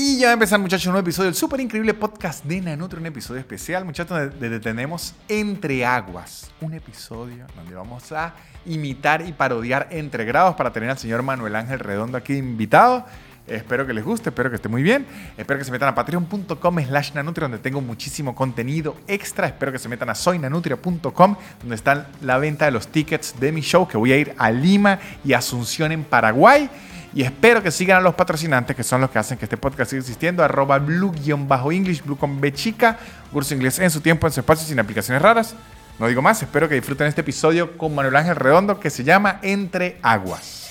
Y ya va a empezar, muchachos, un nuevo episodio del súper increíble podcast de Nanutri, un episodio especial, muchachos, donde tenemos Entre Aguas, un episodio donde vamos a imitar y parodiar Entre Grados para tener al señor Manuel Ángel Redondo aquí invitado. Espero que les guste, espero que esté muy bien. Espero que se metan a patreon.com slash nanutria, donde tengo muchísimo contenido extra. Espero que se metan a soynanutria.com, donde está la venta de los tickets de mi show, que voy a ir a Lima y Asunción en Paraguay. Y espero que sigan a los patrocinantes, que son los que hacen que este podcast siga existiendo. Arroba blue-english, blue con B. Curso inglés en su tiempo, en su espacio, sin aplicaciones raras. No digo más, espero que disfruten este episodio con Manuel Ángel Redondo, que se llama Entre Aguas.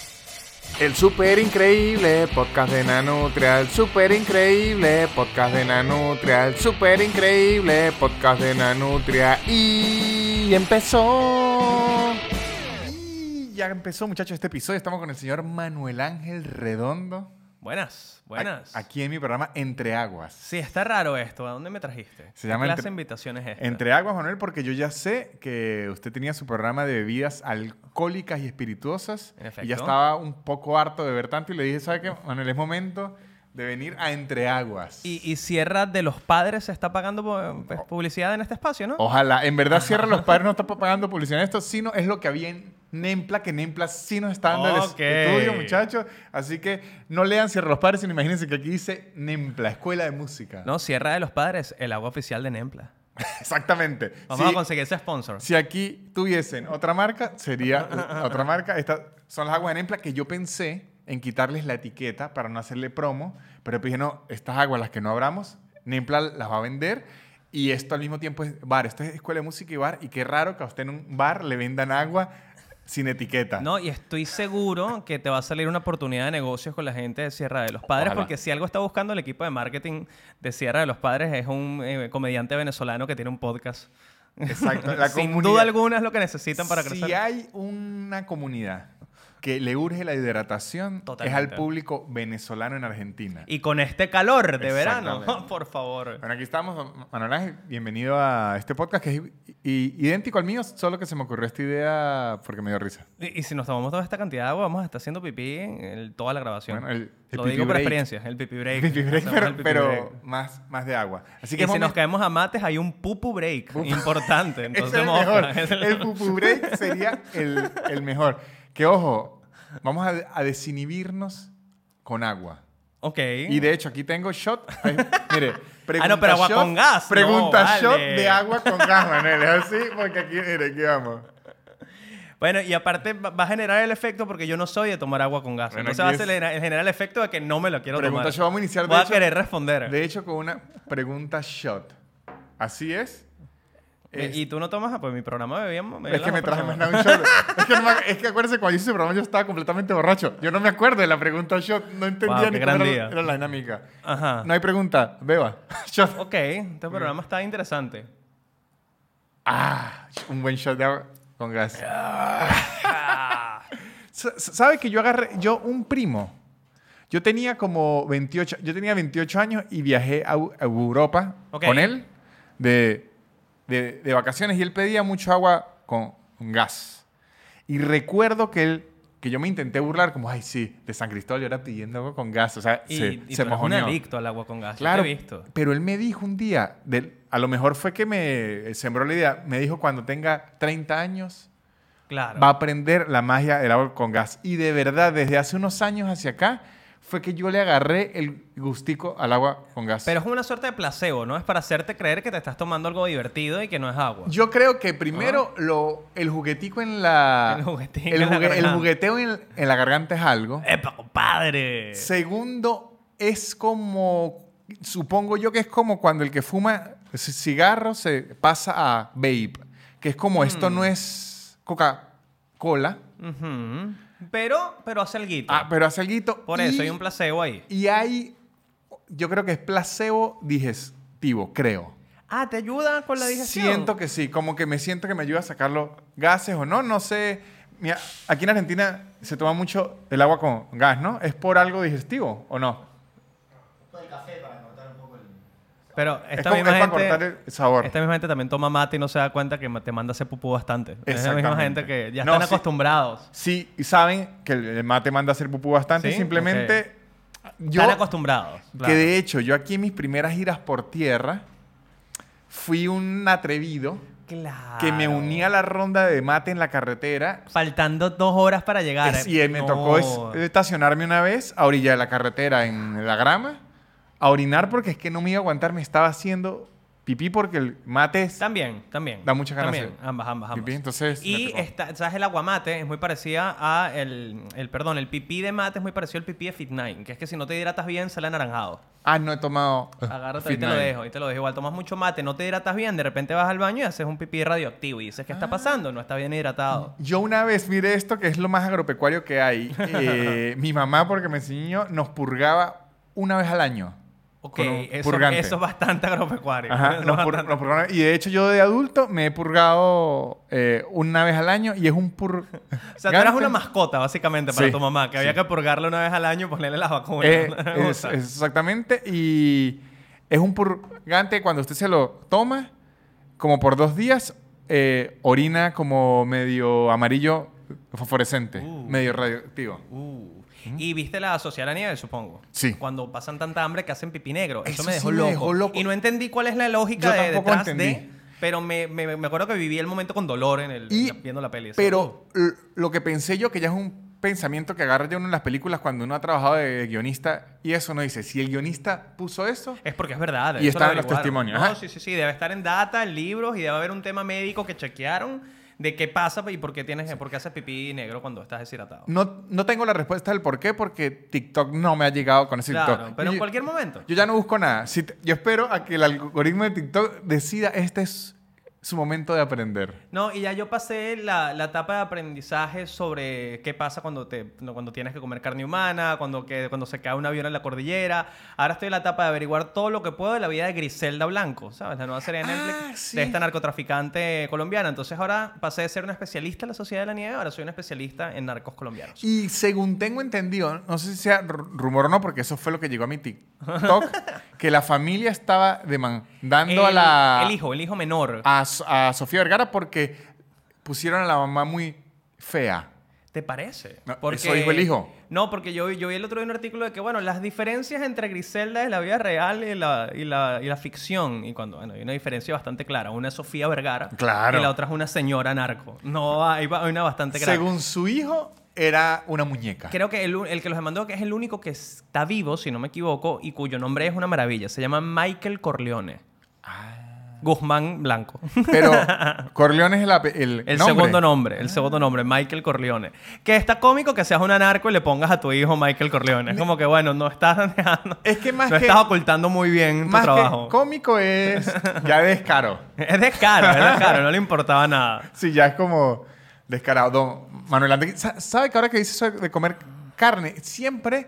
El super increíble podcast de Nanutria, el super increíble podcast de Nanutria, el super increíble podcast de Nanutria. Y empezó. Ya empezó, muchachos, este episodio. Estamos con el señor Manuel Ángel Redondo. Buenas, buenas. Aquí en mi programa Entre Aguas. Sí, está raro esto. ¿A dónde me trajiste? Se llama ¿Qué Entre, clase de invitación es esta? Entre Aguas, Manuel, porque yo ya sé que usted tenía su programa de bebidas alcohólicas y espirituosas. En efecto. Y ya estaba un poco harto de ver tanto y le dije, ¿sabe qué, Manuel? Es momento de venir a Entre Aguas. Y, y Sierra de los Padres se está pagando pu- pues, publicidad en este espacio, ¿no? Ojalá. En verdad, Sierra Los Padres no está pagando publicidad en esto, sino es lo que había en Nempla, que Nempla sí nos está dando el estudio, muchachos. Así que no lean Sierra Los Padres, sino imagínense que aquí dice Nempla, Escuela de Música. No, Sierra de los Padres, el agua oficial de Nempla. Exactamente. Vamos a conseguir ese sponsor. Si aquí tuviesen otra marca, sería otra marca. Estas son las aguas de Nempla que yo pensé en quitarles la etiqueta para no hacerle promo, pero dije, no, estas aguas, las que no abramos, Nempla las va a vender. Y esto al mismo tiempo es bar. Esto es escuela de música y bar. Y qué raro que a usted en un bar le vendan agua sin etiqueta. No, y estoy seguro que te va a salir una oportunidad de negocios con la gente de Sierra de los Padres, Ojalá. porque si algo está buscando el equipo de marketing de Sierra de los Padres es un eh, comediante venezolano que tiene un podcast. Exacto. La Sin duda alguna es lo que necesitan para si crecer. hay una comunidad que le urge la hidratación, es al Totalmente. público venezolano en Argentina. Y con este calor de verano, por favor. Bueno, aquí estamos, Manuel Ángel. Bienvenido a este podcast que es idéntico al mío, solo que se me ocurrió esta idea porque me dio risa. Y, y si nos tomamos toda esta cantidad de agua, vamos a estar haciendo pipí en el- toda la grabación. Bueno, el- el Lo pipí digo por break. experiencia, el pipi break. Pipi break, pero, el pipí pero break. más, más de agua. Así Y que si nos caemos a mates, hay un pupu break importante. es Entonces, el moja, mejor. es el- El pupu break sería el, el mejor. Que ojo, vamos a, a desinhibirnos con agua. Ok. Y de hecho, aquí tengo shot. Ay, mire, pregunta Ah, no, pero agua shot, con gas. No, Pregunta vale. shot de agua con gas, Manuel. Es así, porque aquí, mire, aquí vamos. Bueno, y aparte va a generar el efecto porque yo no soy de tomar agua con gas. Bueno, Entonces va a es- generar, el efecto de que no me lo quiero Pregunta tomar. shot. Vamos a iniciar, de Voy a hecho- querer responder. De hecho, con una pregunta shot. Así es. Eh, Es- y tú no tomas, ah, pues mi programa bebíamos. Es que me traje más nada un shot. es, que no me- es que acuérdense, cuando yo hice ese programa yo estaba completamente borracho. Yo no me acuerdo de la pregunta shot. No entendía Wow, ni qué cómo era, día. era la dinámica. Ajá. No hay pregunta. Beba. Shot. Ok, este programa está interesante. Ah, un buen shot de agua con gas. S- s- ¿Sabe que yo agarré, yo un primo, yo tenía como 28, yo tenía 28 años y viajé a, Eu- a Europa Ok. con él de, de- de vacaciones y él pedía mucho agua con, gas. Y recuerdo que él, que yo me intenté burlar como, ay, sí, de San Cristóbal yo era pidiendo agua con gas. O sea, Y, se, y se tú eres un adicto al agua con gas. Claro, te he visto. pero él me dijo un día, a lo mejor fue que me sembró la idea, me dijo cuando tenga 30 años Claro. va a aprender la magia del agua con gas. Y de verdad, desde hace unos años hacia acá, fue que yo le agarré el gustico al agua con gas. Pero es una suerte de placebo, ¿no? Es para hacerte creer que te estás tomando algo divertido y que no es agua. yo creo que primero lo, el juguetico en la... El juguetico el en la el jugueteo en, en la garganta es algo. ¡Epa, compadre! Segundo, es como, supongo yo que es como cuando el que fuma cigarro se pasa a vape, que es como esto Mm. no es Coca-Cola, Ujú. Pero, pero hace el guito. ah, pero hace algo. Por eso hay un placebo ahí. Y hay, yo creo que es placebo digestivo, creo. Ah, ¿te ayuda con la digestión? Siento que sí, como que me siento que me ayuda a sacar los gases o no, no sé. Mira, aquí en Argentina se toma mucho el agua con gas, ¿no? ¿Es por algo digestivo o no? Pero Es, esta como- misma es para gente... cortar el sabor. Esta misma gente también toma mate y no se da cuenta que te manda a hacer pupú bastante. Es la misma gente que ya No, están sí. acostumbrados. Sí, saben que el mate manda a hacer pupú bastante, ¿Sí? simplemente Yo, Están acostumbrados. que claro. de hecho, yo aquí en mis primeras giras por tierra, fui un atrevido Claro. que me uní a la ronda de mate en la carretera. Faltando dos horas para llegar. Es- y eh, me No. tocó es- estacionarme una vez a orilla de la carretera en la grama a orinar porque es que no me iba a aguantar, me estaba haciendo pipí porque el mate es... También, también. Da muchas ganas También, ambas, ambas, ambas. pipí, entonces me Y está, ¿sabes? El aguamate es muy parecida a el, el, perdón, el pipí de mate es muy parecido al pipí de Fit Nine, que es que si no te hidratas bien sale anaranjado. Ah, no he tomado... Agárrate, ahí Fit te lo Nine. dejo, ahí te lo dejo. Igual tomas mucho mate, no te hidratas bien, de repente vas al baño y haces un pipí radioactivo y dices, ¿qué Ah. está pasando? No está bien hidratado. Yo una vez, mire esto, que es lo más agropecuario que hay. Eh, mi mamá, porque me enseñó, nos purgaba una vez al año. Ok, eso, es bastante agropecuario. Ajá, pur-. Y de hecho yo de adulto me he purgado eh, una vez al año y es un pur... O sea, tú eras una mascota, básicamente, para Sí, tu mamá, que había que purgarla una vez al año y ponerle las vacunas. Eh, es, es exactamente. Y es un purgante cuando usted se lo toma, como por dos días, eh, orina como medio amarillo fosforescente, Uh. medio radioactivo. Uh. Y viste la Sociedad de la Nieve, supongo. Sí. Cuando pasan tanta hambre que hacen pipí negro. Eso, Eso me sí dejó, me loco. dejó loco. Y no entendí cuál es la lógica de, detrás entendí. de. Pero me, me, me acuerdo que viví el momento con dolor en el, Y- en viendo la peli. Pero l- lo que pensé yo, que ya es un pensamiento que agarra ya uno en las películas cuando uno ha trabajado de guionista y eso no dice, si el guionista puso eso, Es porque es verdad. Y están lo los testimonios, No, sí, sí, sí. Debe estar en data, en libros y debe haber un tema médico que chequearon de qué pasa y por qué, tienes, por qué haces pipí negro cuando estás deshidratado. no, no tengo la respuesta del por qué porque TikTok no me ha llegado con ese Claro, TikTok. pero en cualquier momento. yo ya no busco nada. Si te- yo espero a que el algoritmo de TikTok decida este es su momento de aprender. No, y ya yo pasé la, la etapa de aprendizaje sobre qué pasa cuando, te, cuando tienes que comer carne humana, cuando, que, cuando se cae un avión en la cordillera. Ahora estoy en la etapa de averiguar todo lo que puedo de la vida de Griselda Blanco, ¿sabes? La nueva serie de Ah, Netflix sí. de esta narcotraficante colombiana. Entonces ahora pasé de ser una especialista en la Sociedad de la Nieve, ahora soy una especialista en narcos colombianos. Y según tengo entendido, no sé si sea rumor o no, porque eso fue lo que llegó a mi TikTok, que la familia estaba demandando a el, la... el hijo, el hijo menor. a, So- a Sofía Vergara porque pusieron a la mamá muy fea. ¿Te parece? No, eso dijo el hijo. No, porque yo, yo vi el otro día un artículo de que, bueno, las diferencias entre Griselda de la vida real y la, y la, y la ficción. Y cuando, bueno, hay una diferencia bastante clara. Una es Sofía Vergara. Claro. Y la otra es una señora narco. No, hay, hay una bastante clara. Según su hijo, era una muñeca. Creo que el, el que los demandó que es el único que está vivo, si no me equivoco, y cuyo nombre es una maravilla. Se llama Michael Corleone. Ah. Guzmán Blanco. Pero Corleone es el, ape- el, El nombre. segundo nombre, el segundo nombre, Michael Corleone. Que está cómico que seas un anarco y le pongas a tu hijo Michael Corleone. Es como que, bueno, no estás dejando- Es que más no que- estás ocultando muy bien tu Más trabajo. que cómico es ya descaro. Es descaro, es descaro, no le importaba nada. Sí, ya es como descarado. Don Manuel sa- ¿sabe que ahora que dice eso de comer carne, siempre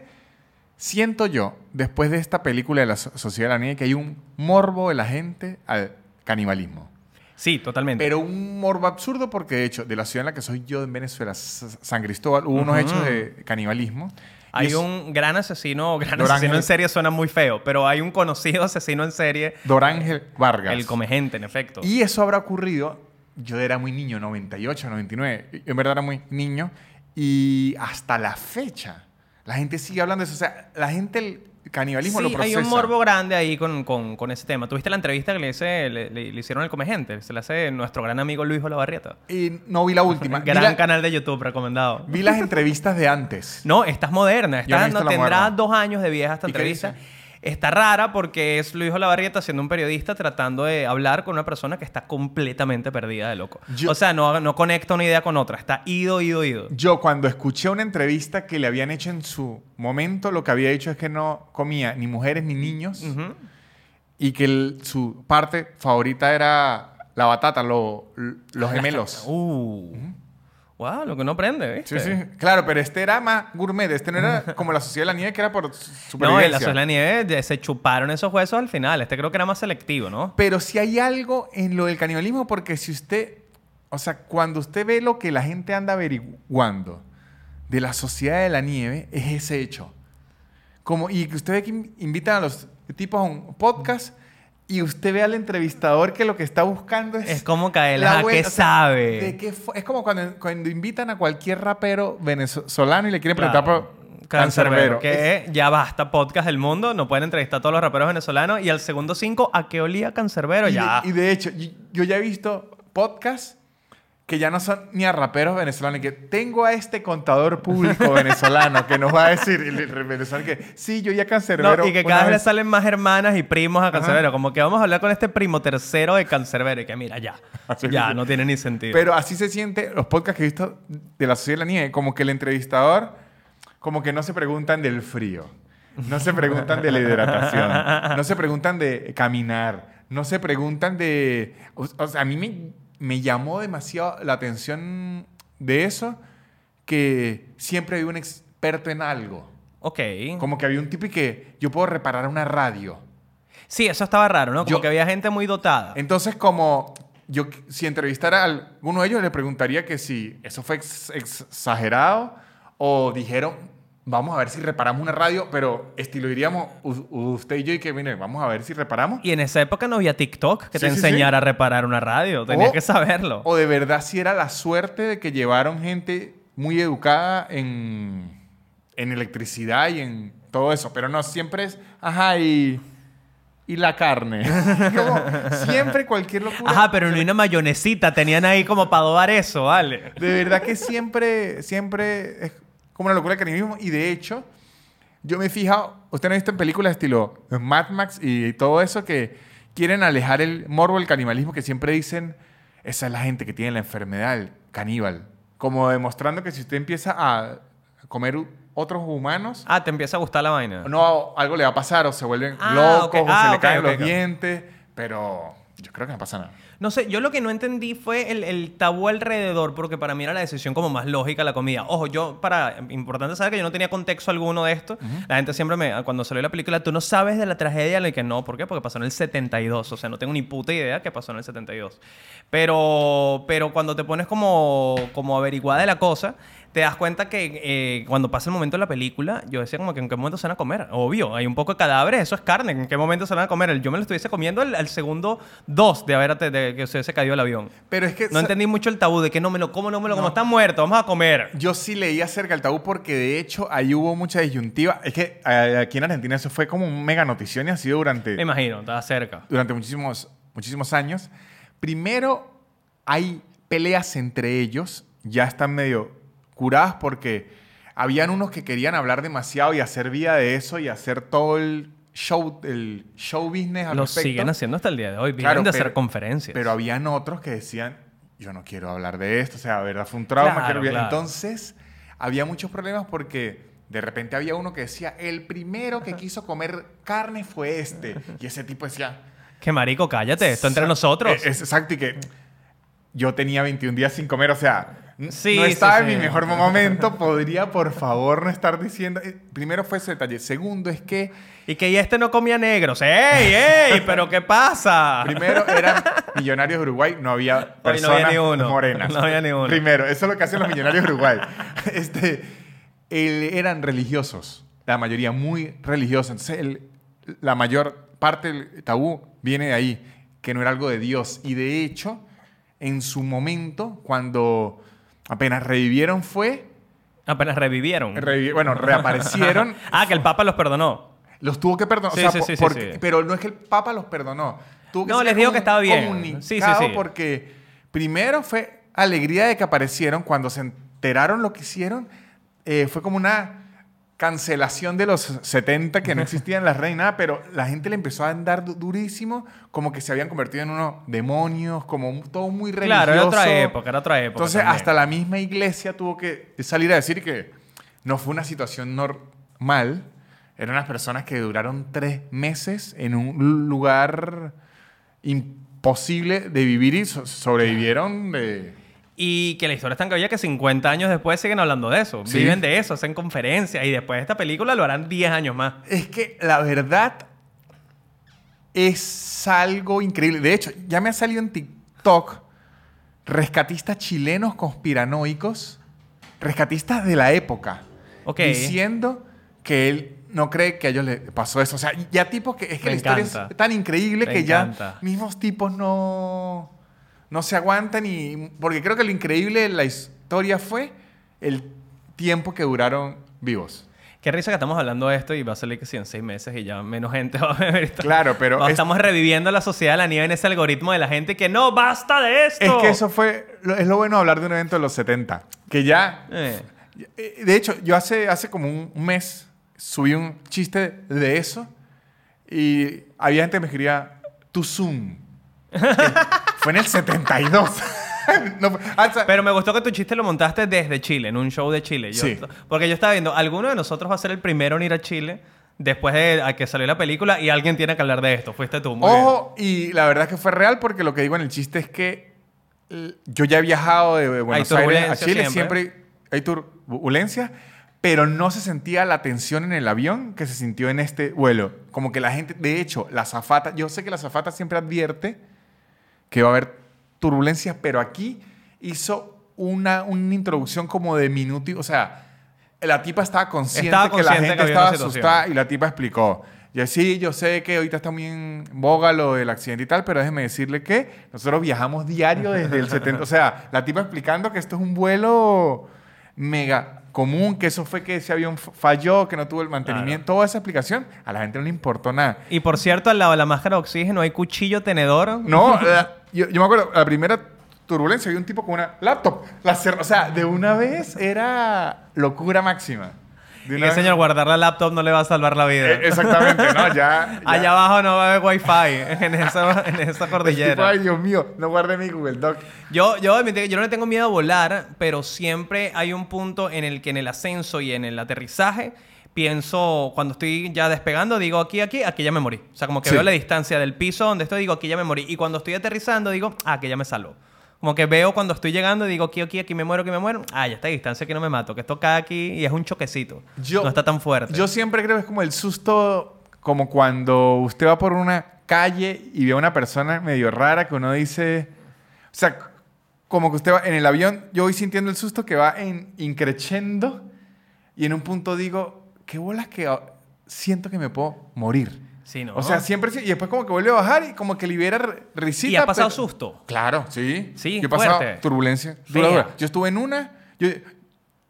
siento yo, después de esta película de la So- Sociedad de la Nieve, que hay un morbo de la gente al canibalismo. Sí, totalmente. Pero un morbo absurdo porque, de hecho, de la ciudad en la que soy yo, en Venezuela, San Cristóbal, hubo unos hechos de canibalismo. Hay es un gran asesino, gran asesino en serie suena muy feo, pero hay un conocido asesino en serie, Dorángel Vargas. el come gente, en efecto. Y eso habrá ocurrido, yo era muy niño, 98, 99, y en verdad era muy niño, y hasta la fecha, la gente sigue hablando de eso. O sea, la gente canibalismo Sí, lo hay procesa. un morbo grande ahí con, con- con ese tema. ¿Tuviste la entrevista que le, hice- le, le- le hicieron al come gente? Se la hace nuestro gran amigo Luis Olavarrieta. Y no vi la última. Gran la- canal de YouTube recomendado. vi las entrevistas de antes. No, esta es moderna. No Esta no la tendrá moderna. dos años de vieja esta ¿Y qué entrevista. Está rara porque es Luis Olavarrieta siendo un periodista tratando de hablar con una persona que está completamente perdida de loco. Yo- o sea, no, no conecta una idea con otra. Está ido, ido, ido. Yo cuando escuché una entrevista que le habían hecho en su momento, lo que había dicho es que no comía ni mujeres ni niños y que el- su parte favorita era la batata, lo- los gemelos. Uh. Wow, lo que no aprende, ¿viste? Sí, sí. Claro, pero este era más gourmet. Este no era como la Sociedad de la Nieve, que era por su- No, en supervivencia. la Sociedad de la Nieve se chuparon esos huesos al final. Este creo que era más selectivo, ¿no? Pero si hay algo en lo del canibalismo, porque si usted, o sea, cuando usted ve lo que la gente anda averiguando de la Sociedad de la Nieve, es ese hecho. Como, y que usted ve que in- invitan a los tipos a un podcast y usted ve al entrevistador que lo que está buscando es... Es como caer, la ¿a vuelta, qué o sea, sabe? de qué es como cuando, cuando invitan a cualquier rapero venezolano y le quieren preguntar Claro. por Cancerbero, que es ya basta, podcast del mundo, no pueden entrevistar a todos los raperos venezolanos. Y al segundo cinco, ¿a qué olía Cancerbero? Y, Ya. de, y de hecho, y- yo ya he visto podcasts que ya no son ni a raperos venezolanos, que tengo a este contador público venezolano que nos va a decir, el, el venezolano que sí, yo ya No, cancerbero. y que cada vez le vez". salen más hermanas y primos a Cancerbero. Como que vamos a hablar con este primo tercero de Cancerbero. Y que mira, ya. Así ya, no tiene ni sentido. Pero así se siente los podcasts que he visto de la Sociedad de la Nieve, como que el entrevistador, como que no se preguntan del frío, no se preguntan de la hidratación, no se preguntan de caminar, no se preguntan de... O, o sea, a mí me, me llamó demasiado la atención de eso, que siempre había un experto en algo. ok. Como que había un tipo y que yo puedo reparar una radio. Sí, eso estaba raro, ¿no? Como Yo- que había gente muy dotada. Entonces, como yo, si entrevistara a alguno de ellos, le preguntaría que si eso fue ex- exagerado o dijeron, vamos a ver si reparamos una radio, pero estilo diríamos usted y yo y que, mire, vamos a ver si reparamos. Y en esa época no había TikTok que Sí, te sí, enseñara a reparar una radio. Tenías que saberlo. O de verdad si era la suerte de que llevaron gente muy educada en, en electricidad y en todo eso. Pero no, siempre es, ajá, y, y la carne. Como siempre cualquier locura. Ajá, pero ni una mayonesita tenían ahí como para adobar eso, ¿vale? De verdad que siempre, siempre como una locura el caninismo. Y de hecho, yo me he fijado, usted no ha visto en películas estilo Mad Max y todo eso que quieren alejar el morbo del canibalismo, que siempre dicen, esa es la gente que tiene la enfermedad el caníbal. Como demostrando que si usted empieza a comer otros humanos, Ah, te empieza a gustar la vaina. no, algo le va a pasar, o se vuelven Ah, locos, ok. o Ah, se le caen ok, los dientes, pero yo creo que no pasa nada. No sé, yo lo que no entendí fue el, el tabú alrededor, porque para mí era la decisión como más lógica la comida. Ojo, yo, para, importante saber que yo no tenía contexto alguno de esto. La gente siempre me, cuando salió la película, tú no sabes de la tragedia, le que no, ¿por qué? Porque pasó en el 72, o sea, no tengo ni puta idea que pasó en el 72. Pero, pero cuando te pones como, como averiguada de la cosa, te das cuenta que eh, cuando pasa el momento de la película, yo decía como que en qué momento se van a comer. Obvio, hay un poco de cadáveres, eso es carne. ¿En qué momento se van a comer? Yo me lo estuviese comiendo al, al segundo dos de haber de que se hubiese caído el avión. Pero es que... No entendí mucho el tabú de que no me lo como, no me lo como. Está muerto, vamos a comer. Yo sí leí acerca del tabú porque de hecho ahí hubo mucha disyuntiva. Es que aquí en Argentina eso fue como un mega notición y ha sido Me durante, imagino, estaba cerca. durante muchísimos, muchísimos años. Primero hay peleas entre ellos, ya están medio curadas porque habían unos que querían hablar demasiado y hacer vida de eso y hacer todo el show, el show business al Lo respecto. siguen haciendo hasta el día de hoy. Vienen Claro, de pero- hacer conferencias. Pero habían otros que decían, yo no quiero hablar de esto, o sea, verdad, fue un trauma. Claro, quiero olvidar". claro. Entonces, había muchos problemas porque de repente había uno que decía, el primero que quiso comer carne fue este. Y ese tipo decía... Que marico, cállate, esto entre "Sa- nosotros. eh, Es, exacto, y que yo tenía 21 días sin comer, o sea, Sí, no sí, estaba en sí. mi mejor momento, podría por favor no estar diciendo... eh, Primero fue ese detalle. Segundo es que... Y que este no comía negros. ¡Ey, ey! ¿Pero qué pasa? Primero eran millonarios de Uruguay, no había no personas había ni uno. morenas. No había ni uno. Primero, eso es lo que hacen los millonarios de Uruguay. Este, el- eran religiosos, la mayoría muy religiosos. Entonces, el- la mayor parte del tabú viene de ahí, que no era algo de Dios. Y de hecho, en su momento, cuando apenas revivieron fue, Apenas revivieron. revivi- bueno, reaparecieron, ah, que el Papa los perdonó. los tuvo que perdonar. Sí, o sea, sí, sí, porque-. Pero no es que el Papa los perdonó. Tuvo que No, les digo que estaba bien. sí, sí. Porque primero fue alegría de que aparecieron. Cuando se enteraron lo que hicieron, eh, fue como una cancelación de los 70 que no existían las redes, nada, pero la gente le empezó a andar du- durísimo, como que se habían convertido en unos demonios, como todo muy religioso. Claro, era otra época, era otra época. Entonces, también. hasta la misma iglesia tuvo que salir a decir que no fue una situación normal. Eran unas personas que duraron tres meses en un lugar imposible de vivir y so- sobrevivieron de... Y que la historia es tan cabilla que 50 años después siguen hablando de eso. Sí. Viven de eso, hacen conferencias y después de esta película lo harán 10 años más. Es que la verdad es algo increíble. De hecho, ya me ha salido en TikTok rescatistas chilenos conspiranoicos, rescatistas de la época, diciendo que él no cree que a ellos les pasó eso. O sea, ya tipos que es que Me la historia es tan increíble Me que encanta. ya mismos tipos no, no se aguantan y porque creo que lo increíble de la historia fue el tiempo que duraron vivos. Qué risa que estamos hablando de esto y va a salir que sí en seis meses y ya menos gente va a ver esto. Claro, pero es- Estamos reviviendo la sociedad de la nieve en ese algoritmo de la gente que no, basta de esto. Es que eso fue, es lo bueno de hablar de un evento de los 70, que ya, Eh. eh, de hecho, yo hace, hace como un un mes subí un chiste de eso y había gente que me escribía, tu Zoom. Fue en el 72. No ah, o sea, Pero me gustó que tu chiste lo montaste desde Chile, en un show de Chile. Yo- Sí. Porque yo estaba viendo, alguno de nosotros va a ser el primero en ir a Chile después de a que salió la película y alguien tiene que hablar de esto. Fuiste tú, muy bien. Ojo, y la verdad es que fue real porque lo que digo en el chiste es que yo ya he viajado de Buenos Aires a Chile, siempre. siempre, hay turbulencia, pero no se sentía la tensión en el avión que se sintió en este vuelo. Como que la gente, de hecho, la zafata, yo sé que la zafata siempre advierte que va a haber turbulencias, pero aquí hizo una, una introducción como de minuto, o sea, la tipa estaba consciente, Estaba que la consciente gente que estaba asustada y la tipa explicó. Y sí, yo sé que ahorita está muy en boga lo del accidente y tal, pero déjeme decirle que nosotros viajamos diario desde el 70. O sea, la tipa explicando que esto es un vuelo mega común, que eso fue que ese avión falló, que no tuvo el mantenimiento. Toda esa explicación, a la gente no le importó nada. Y por cierto, al lado de la máscara de oxígeno hay cuchillo, tenedor. No, la- yo, yo me acuerdo, la primera turbulencia, había un tipo con una laptop. La o sea, de una vez era locura máxima. De Y vez- señor, guardar la laptop no le va a salvar la vida. Eh, exactamente, ¿no? Ya. ya. Allá abajo no va a haber wifi en esa, en esa El tipo, cordillera. Ay, Dios mío, no guardé mi Google Doc. Yo, yo, yo no le tengo miedo a volar, pero siempre hay un punto en el que en el ascenso y en el aterrizaje pienso, cuando estoy ya despegando, digo aquí, aquí, aquí ya me morí. O sea, como que Sí. veo la distancia del piso donde estoy, digo aquí ya me morí. Y cuando estoy aterrizando, digo, ah, aquí ya me salvo. Como que veo cuando estoy llegando y digo aquí, aquí, aquí me muero, aquí me muero. Ah, ya está a distancia, aquí no me mato. Que esto cae aquí y es un choquecito. Yo- no está tan fuerte. Yo siempre creo que es como el susto, como cuando usted va por una calle y ve a una persona medio rara que uno dice. O sea, como que usted va en el avión, yo voy sintiendo el susto que va en increchendo y en un punto digo, qué bolas que ah, siento que me puedo morir. Sí, ¿no? O sea, siempre sí- y después como que vuelve a bajar y como que libera risita. ¿Y ha pasado pero- susto? Claro, sí. Sí, Yo he pasado fuerte. turbulencia. dura, Fea. dura. Yo estuve en una. Yo,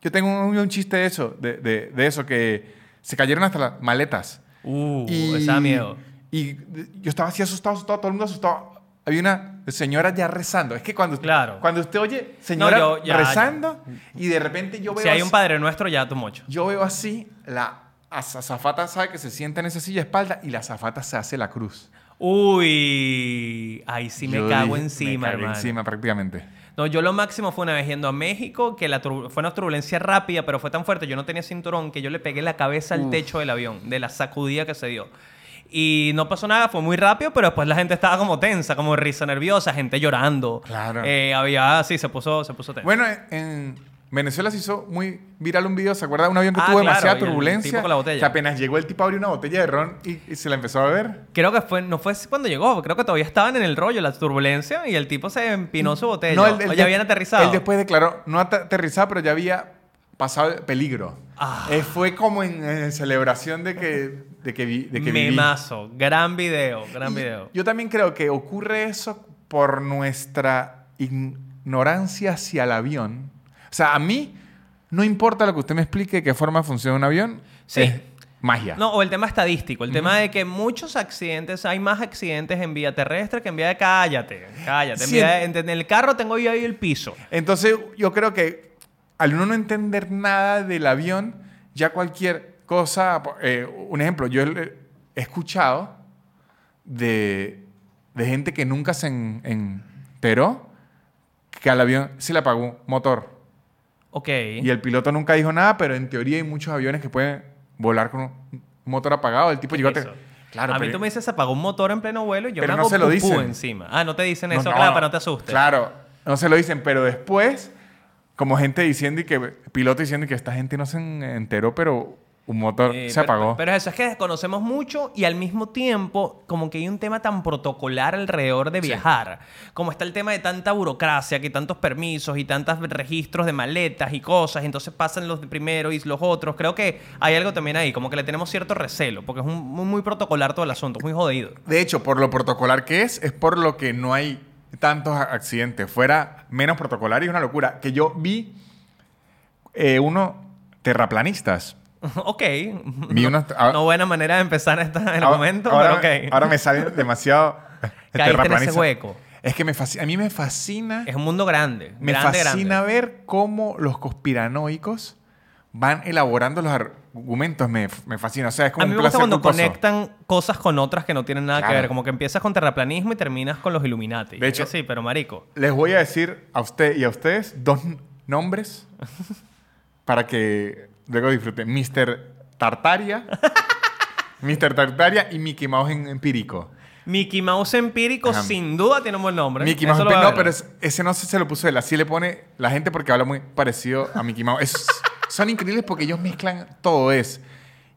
yo tengo un, un chiste de eso, de, de- de eso, que se cayeron hasta las maletas. Uh, esa miedo. Y yo estaba así asustado, asustado, todo el mundo asustado. Había una señora ya rezando. Es que cuando, Claro. cuando usted oye señora yo- ya, rezando y de repente yo veo Si hay así- un Padre Nuestro, ya tu mocho. yo veo así, la azafata sabe que se sienta en esa silla de espalda y la azafata se hace la cruz. Uy, ahí sí me Yo cago dije, encima, me hermano. encima prácticamente. No, yo lo máximo fue una vez yendo a México, que la fue una turbulencia rápida, pero fue tan fuerte, yo no tenía cinturón, que yo le pegué la cabeza al Uf. techo del avión, de la sacudida que se dio. Y no pasó nada, fue muy rápido, pero después la gente estaba como tensa, como risa nerviosa, gente llorando. Claro. Eh, había, sí, se puso, se puso tenso. Bueno, en Venezuela se hizo muy viral un video, ¿se acuerda? Un avión que Ah, tuvo claro, demasiada el turbulencia. con la botella. Que apenas llegó el tipo abrió una botella de ron y, y se la empezó a beber. Creo que fue, no fue cuando llegó, creo que todavía estaban en el rollo, la turbulencia, y el tipo se empinó su botella. No, él- él o ya habían aterrizado. Él después declaró, no at- aterrizado, pero ya había pasado el peligro. Ah. Eh, fue como en, en celebración de que, de que, vi- de que viví. Memazo, gran video, gran Y video. Yo también creo que ocurre eso por nuestra ignorancia hacia el avión. O sea, a mí no importa lo que usted me explique de qué forma funciona un avión. Sí. es magia. No, o el tema estadístico, el tema de que muchos accidentes, hay más accidentes en vía terrestre que en vía de cállate, cállate. En, Sí, vía de- en- en el carro tengo yo ahí el piso. Entonces, yo creo que al uno no entender nada del avión, ya cualquier cosa. eh, un ejemplo, yo he escuchado de, de gente que nunca se en- enteró que al avión se le apagó un motor. Ok. Y el piloto nunca dijo nada, pero en teoría hay muchos aviones que pueden volar con un motor apagado. El tipo llegó a... te- Eso. Claro, a mí pero- tú me dices, se apagó un motor en pleno vuelo y yo Pero me no hago se lo dicen. encima. Ah, no te dicen No, eso, no, claro, no. para no te asustes. Claro, no se lo dicen, pero después, como gente diciendo y que, piloto diciendo que esta gente no se en- enteró, pero un motor Eh, se pero- apagó. Pero, eso es que desconocemos mucho y al mismo tiempo como que hay un tema tan protocolar alrededor de Sí. viajar. Como está el tema de tanta burocracia, que tantos permisos y tantos registros de maletas y cosas, y entonces pasan los de primero y los otros. Creo que hay algo también ahí, como que le tenemos cierto recelo, porque es un- muy, muy protocolar todo el asunto, es muy jodido. De hecho, por lo protocolar que es, es por lo que no hay tantos accidentes. Fuera menos protocolar y es una locura. Que yo vi eh, unos terraplanistas ok. Vi unos- ah- no buena manera de empezar esta, el Ahora- momento, ahora, pero ok. ahora me sale demasiado Caíste en ese hueco. Es que me fascina, a mí me fascina, Es un mundo grande. me grande, fascina grande. ver cómo los conspiranoicos van elaborando los argumentos. Me, me fascina. O sea, es como A mí un me gusta cuando culposo. conectan cosas con otras que no tienen nada que Claro. ver. Como que empiezas con terraplanismo y terminas con los Illuminati. De hecho- Que sí, pero marico. Les voy a decir a usted y a ustedes dos nombres para que luego disfruten. Mr. Tartaria, Mr. Tartaria y Mickey Mouse en empírico. Mickey Mouse empírico Ajá. sin duda tiene un buen nombre. Mickey Mouse, a no, pero es- ese no se, se lo puso él. Así le pone la gente porque habla muy parecido a Mickey Mouse. Es- son increíbles porque ellos mezclan todo. Es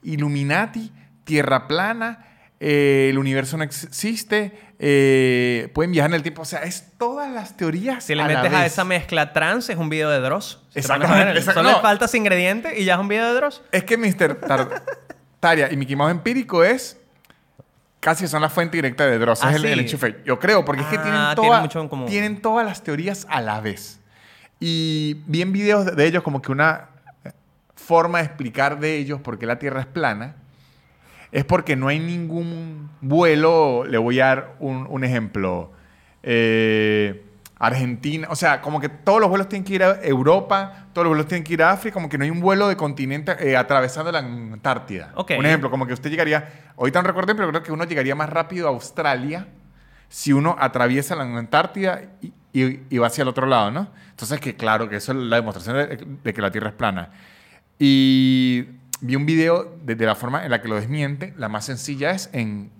Illuminati, Tierra plana, eh, el universo no ex- existe, eh, pueden viajar en el tiempo. O sea, es todas las teorías Si le a la metes a esa mezcla trans, es un video de Dross. Exactamente. Solo le No. falta ese ingrediente y ya es un video de Dross. Es que Mr. Tartaria y Mickey Mouse empírico es... Casi son la fuente directa de Dross. ¿Ah, es el, el sí? enchufe. Yo creo, porque es que Ah, tienen, tienen toda- mucho en común. tienen todas las teorías a la vez. Y vi en videos de, de ellos como que una forma de explicar de ellos por qué la Tierra es plana es porque no hay ningún vuelo. Le voy a dar un, un ejemplo. Eh, Argentina, o sea, como que todos los vuelos tienen que ir a Europa, todos los vuelos tienen que ir a África, como que no hay un vuelo de continente eh, atravesando la Antártida. Ok. Un ejemplo, como que usted llegaría, ahorita no recuerdo, pero creo que uno llegaría más rápido a Australia si uno atraviesa la Antártida y, y- y va hacia el otro lado, ¿no? Entonces, que claro, que eso es la demostración de, de que la Tierra es plana. Y vi un video de, de la forma en la que lo desmiente. La más sencilla es en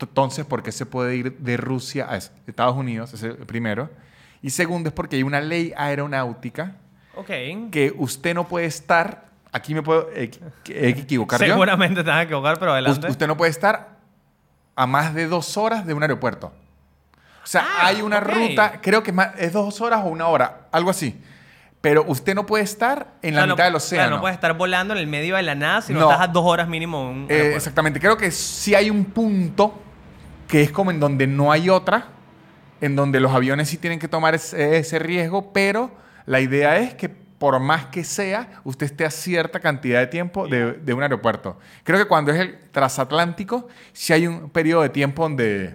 entonces por qué se puede ir de Rusia a es- Estados Unidos, ese es el primero. Y segundo es porque hay una ley aeronáutica Ok. que usted no puede estar, aquí me puedo equi- equivocar yo. Seguramente te vas a equivocar, pero adelante. Us- Usted no puede estar a más de dos horas de un aeropuerto. O sea, Ah, hay una ok. ruta, creo que es, más- es dos horas o una hora, algo así. Pero usted no puede estar en la sea, no- mitad del claro, océano. no puedes estar volando en el medio de la nada si no, No. estás a dos horas mínimo un Eh, exactamente. Creo que sí hay un punto que es como en donde no hay otra, en donde los aviones sí tienen que tomar ese, ese riesgo, pero la idea es que por más que sea, usted esté a cierta cantidad de tiempo de, de un aeropuerto. Creo que cuando es el transatlántico, sí hay un periodo de tiempo donde,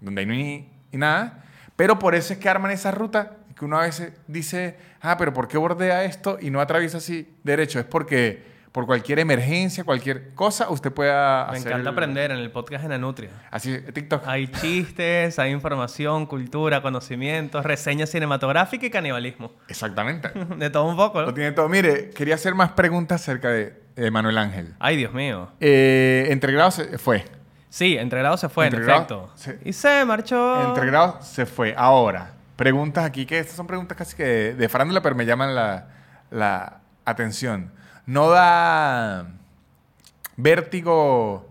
donde no hay ni, ni nada, pero por eso es que arman esa ruta que uno a veces dice, ah, pero ¿por qué bordea esto y no atraviesa así derecho? Es porque por cualquier emergencia, cualquier cosa, usted pueda Me hacer encanta el- aprender en el podcast de Nanutria. Así, TikTok. Hay chistes, hay información, cultura, conocimientos, reseña cinematográfica y canibalismo. Exactamente. De todo un poco, Lo ¿no? tiene todo. Mire, quería hacer más preguntas acerca de Manuel Ángel. Ay, Dios mío. Eh, entre grados se fue. Sí, entre grados se fue, en efecto. Y se marchó. Entre grados se fue. Ahora, preguntas aquí, que estas son preguntas casi que de, de farándula, pero me llaman la, la atención. ¿No da vértigo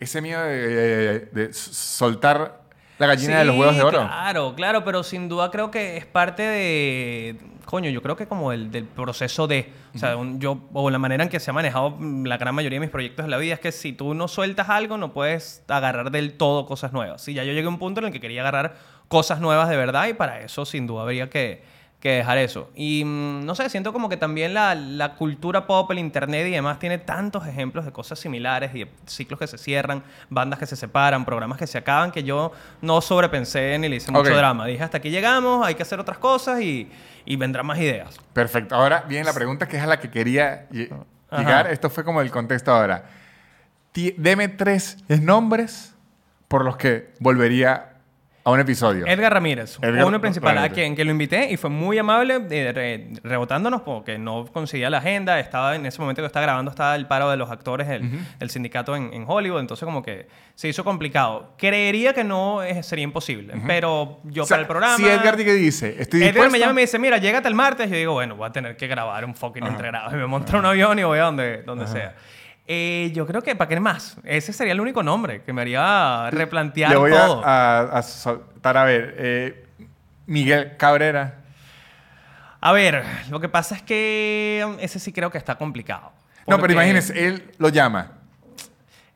ese miedo de, de soltar la gallina de los Sí, huevos de oro? Claro, claro, pero sin duda creo que es parte de. Coño, yo creo que como el, del proceso de. O sea, un- yo, o la manera en que se ha manejado la gran mayoría de mis proyectos en la vida es que si tú no sueltas algo, no puedes agarrar del todo cosas nuevas. Sí, ya yo llegué a un punto en el que quería agarrar cosas nuevas de verdad y para eso sin duda habría que, que dejar eso. Y mm, no sé, siento como que también la, la cultura pop, el internet y demás tiene tantos ejemplos de cosas similares y de ciclos que se cierran, bandas que se separan, programas que se acaban, que yo no sobrepensé ni le hice mucho drama. Dije, hasta aquí llegamos, hay que hacer otras cosas y, y vendrán más ideas. Perfecto. Ahora viene la pregunta que es a la que quería lle- Ajá. llegar. Esto fue como el contexto ahora. Deme tres nombres por los que volvería a un episodio. Edgar Ramírez, Edgar uno principal, a quien que lo invité y fue muy amable, eh, re- rebotándonos porque no conseguía la agenda. Estaba en ese momento que estaba grabando, estaba el paro de los actores del, del sindicato en, en Hollywood, entonces como que se hizo complicado. Creería que no eh, sería imposible, pero yo O sea, para el programa... Si Edgar dice, dice estoy Edgar dispuesto. me llama y me dice, mira, llégate el martes. Yo digo, bueno, voy a tener que grabar un fucking entregado. Y me monto en un avión y voy a donde, donde sea. Eh, yo creo que, ¿para qué más? Ese sería el único nombre que me haría replantear Le voy todo. a- a soltar, a ver, eh, Miguel Cabrera. A ver, lo que pasa es que um, ese sí creo que está complicado. No, pero Porque imagínese, él lo llama.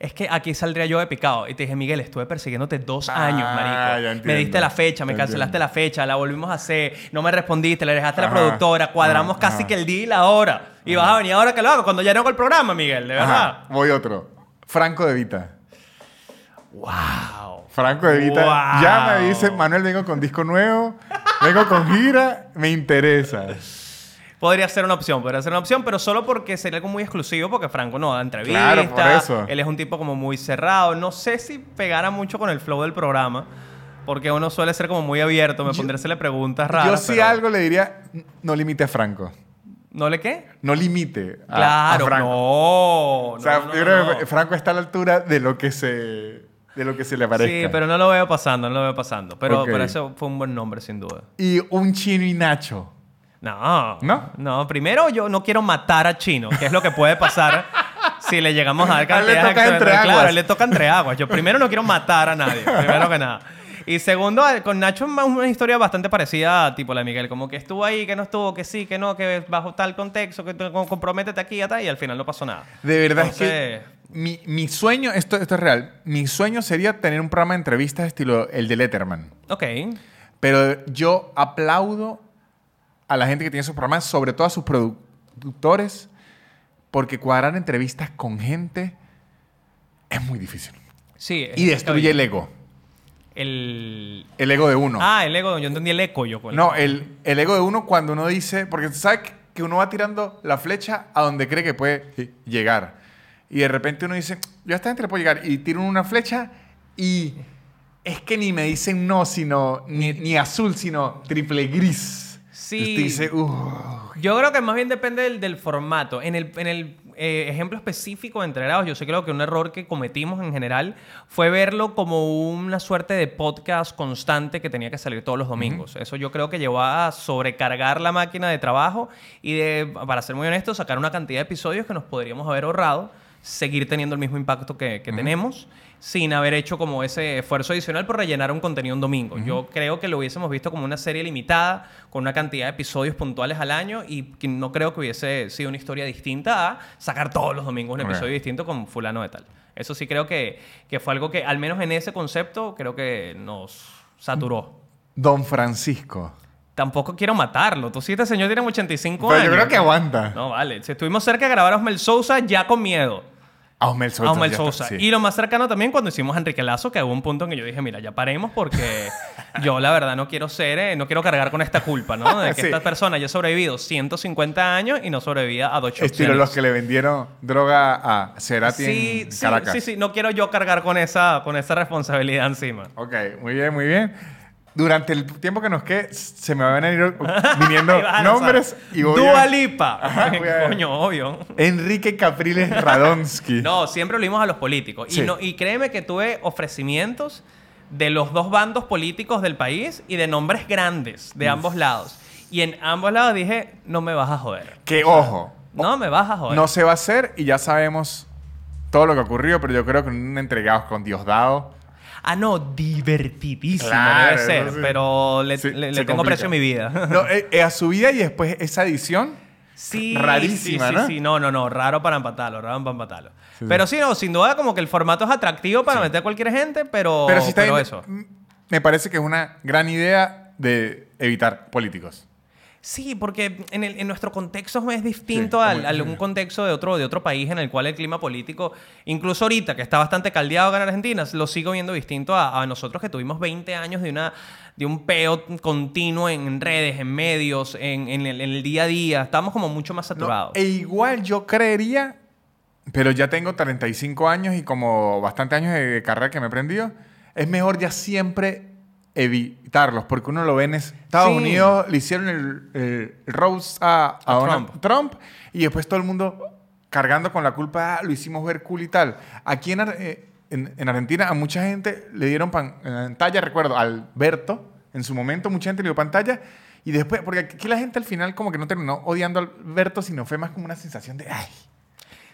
Es que aquí saldría yo de picado. Y te dije, Miguel, estuve persiguiéndote dos Ah, años, ya marico. entiendo. Me diste la fecha, me cancelaste entiendo. la fecha, la volvimos a hacer, no me respondiste, le dejaste a la productora, cuadramos ajá, casi ajá. que el día y la hora. Y vas a venir ahora que lo hago, cuando ya no hago el programa, Miguel, de verdad. Voy otro. Franco de Vita. ¡Wow! Franco de Vita. Wow. Ya me dice, Manuel, vengo con disco nuevo, vengo con gira, me interesa. Podría ser una opción, podría ser una opción, pero solo porque sería algo muy exclusivo, porque Franco no da entrevistas. Claro, por eso. Él es un tipo como muy cerrado. No sé si pegara mucho con el flow del programa, porque uno suele ser como muy abierto, me pondré a hacerle preguntas raras. Yo sí pero- algo le diría, no limite a Franco. ¿No le qué? No limite a, Claro, a Franco. no. O sea, no, no, yo creo no. que Franco está a la altura de lo que se, de lo que se le parezca. Sí, pero no lo veo pasando, no lo veo pasando. Pero, pero eso fue un buen nombre, sin duda. Y un chino y Nacho. No. ¿No? No, primero yo no quiero matar a Chino, que es lo que puede pasar si le llegamos a dar A él le toca entre Claro, aguas. él le toca entre aguas. Yo primero no quiero matar a nadie, primero que nada. Y segundo, con Nacho es una historia bastante parecida a tipo la de Miguel, como que estuvo ahí, que no estuvo, que sí, que no, que bajo tal contexto, que comprométete aquí y tal, y al final no pasó nada. De verdad es que mi, mi sueño, esto, esto es real, mi sueño sería tener un programa de entrevistas estilo el de Letterman. Ok. Pero yo aplaudo a la gente que tiene sus programas, sobre todo a sus productores, porque cuadrar entrevistas con gente es muy difícil. Sí. Y destruye el ego. El... El ego de uno. Ah, el ego, yo entendí el eco yo. con- No, el, el ego de uno cuando uno dice, porque sabes que uno va tirando la flecha a donde cree que puede llegar. Y de repente uno dice, yo a esta gente le puedo llegar. Y tiro una flecha y es que ni me dicen no, sino, ni, ni azul, sino triple gris. Sí. Dice, "Uh". Yo creo que más bien depende del, del formato. En el, en el eh, ejemplo específico de Entregados, yo sí creo que un error que cometimos en general fue verlo como una suerte de podcast constante que tenía que salir todos los domingos. Eso yo creo que llevó a sobrecargar la máquina de trabajo y de, para ser muy honesto, sacar una cantidad de episodios que nos podríamos haber ahorrado, seguir teniendo el mismo impacto que, que tenemos sin haber hecho como ese esfuerzo adicional por rellenar un contenido un domingo. Yo creo que lo hubiésemos visto como una serie limitada, con una cantidad de episodios puntuales al año y no creo que hubiese sido una historia distinta a sacar todos los domingos un episodio distinto con fulano de tal. Eso sí creo que, que fue algo que, al menos en ese concepto, creo que nos saturó. Don Francisco. Tampoco quiero matarlo. Tú sí, este señor tiene 85 Pero años. yo creo que aguanta. No, vale. Si estuvimos cerca de grabar a Osmel Sousa, ya con miedo. A Osmel Sousa. a Osmel está, Sousa. sí. Y lo más cercano también cuando hicimos a Enrique Lazo, que hubo un punto en que yo dije, mira, ya paremos porque yo la verdad no quiero ser, eh, no quiero cargar con esta culpa, ¿no? De que Sí. esta persona ya ha sobrevivido 150 años y no sobrevivía a dos Estilo los que le vendieron droga a Cerati Sí, en Caracas. sí, sí, no quiero yo cargar con esa, con esa responsabilidad encima. Ok, muy bien, muy bien. Durante el tiempo que nos quede, se me van a ir viniendo nombres y voy Dua a... Lipa. Ajá, voy a- Coño, obvio. Enrique Capriles Radonsky. No, siempre lo vimos a los políticos. Sí. Y, no, y créeme que tuve ofrecimientos de los dos bandos políticos del país y de nombres grandes de ambos lados. Y en ambos lados dije, no me vas a joder. Que ojo, No me vas a joder. no se va a hacer y ya sabemos todo lo que ocurrió, pero yo creo que un entregados con Diosdado. Ah, no, divertidísimo Claro, debe ser. sí. pero le, Sí, le- se le tengo complica. precio a mi vida. No, eh, eh, a su vida y después esa edición. Sí, Rarísima, sí, sí, ¿no? sí, no, no, no, raro para empatarlo, raro para empatarlo. Sí, pero sí, no, sin duda como que el formato es atractivo para meter a cualquier gente, pero, pero si está pero eso. m- me parece que es una gran idea de evitar políticos. Sí, porque en, el- en nuestro contexto es distinto Sí, al, un contexto de otro, de otro país en el cual el clima político, incluso ahorita que está bastante caldeado acá en Argentina, lo sigo viendo distinto a, a nosotros que tuvimos 20 años de, una, de un peo continuo en redes, en medios, en, en el, en el día a día. Estamos como mucho más No, saturados. e igual yo creería, pero ya tengo 35 años y como bastante años de carrera que me he prendido, es mejor ya siempre evitarlos, porque uno lo ve en Estados Sí. Unidos, le hicieron el, el roast a, a A Trump. Trump. y después todo el mundo cargando con la culpa, "Ah, lo hicimos ver cool y tal. Aquí en, eh, en, en Argentina a mucha gente le dieron pan- pantalla, recuerdo, Alberto, en su momento mucha gente le dio pantalla, y después, porque aquí la gente al final como que no terminó odiando a Alberto, sino fue más como una sensación de, ay,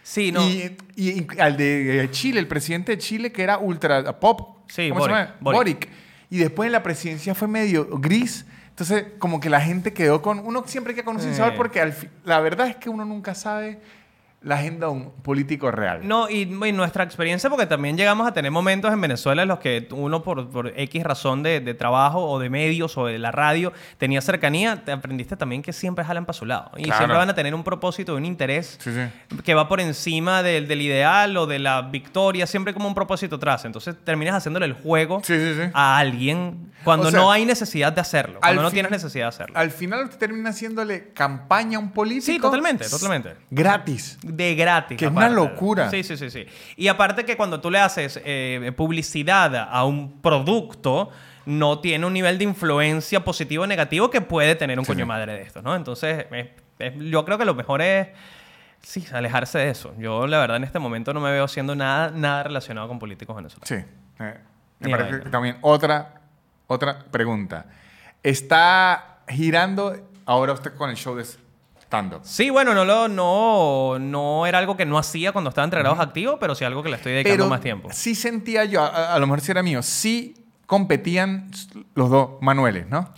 sí, no. y, y- y al de Chile, el presidente de Chile, que era ultra pop. Sí, ¿Cómo se Boric, llama? Boric. Boric. Y después en la presidencia fue medio gris. Entonces, como que la gente quedó con. Uno siempre queda con un sin porque al la verdad es que uno nunca sabe la agenda de un político real. No, y, y nuestra experiencia, porque también llegamos a tener momentos en Venezuela en los que uno por, por X razón de, de trabajo o de medios o de la radio tenía cercanía, te aprendiste también que siempre jalan para su lado. Y Claro. siempre van a tener un propósito, un interés Sí, sí. que va por encima del, del ideal o de la victoria, siempre como un propósito atrás. Entonces terminas haciéndole el juego Sí, a alguien cuando O sea, no hay necesidad de hacerlo, cuando no tienes necesidad de hacerlo. Al final usted termina haciéndole campaña a un político. Sí, totalmente, totalmente. Gratis. De gratis. Que es una aparte. locura. Sí, sí, sí, sí. Y aparte que cuando tú le haces eh, publicidad a un producto, no tiene un nivel de influencia positivo o negativo que puede tener un Sí, coño madre de estos, ¿no? Entonces, es- es- yo creo que lo mejor es, sí, alejarse de eso. Yo, la verdad, en este momento no me veo haciendo nada, nada relacionado con políticos venezolanos. Sí. Eh, me parece que también otra, otra pregunta. Está girando ahora usted con el show de stand-up. Sí, bueno, no, lo, no, no era algo que no hacía cuando estaba entre grados activos, pero sí algo que le estoy dedicando Pero más tiempo. sí sentía yo, a, a lo mejor si era mío, sí competían los dos Manueles, ¿no?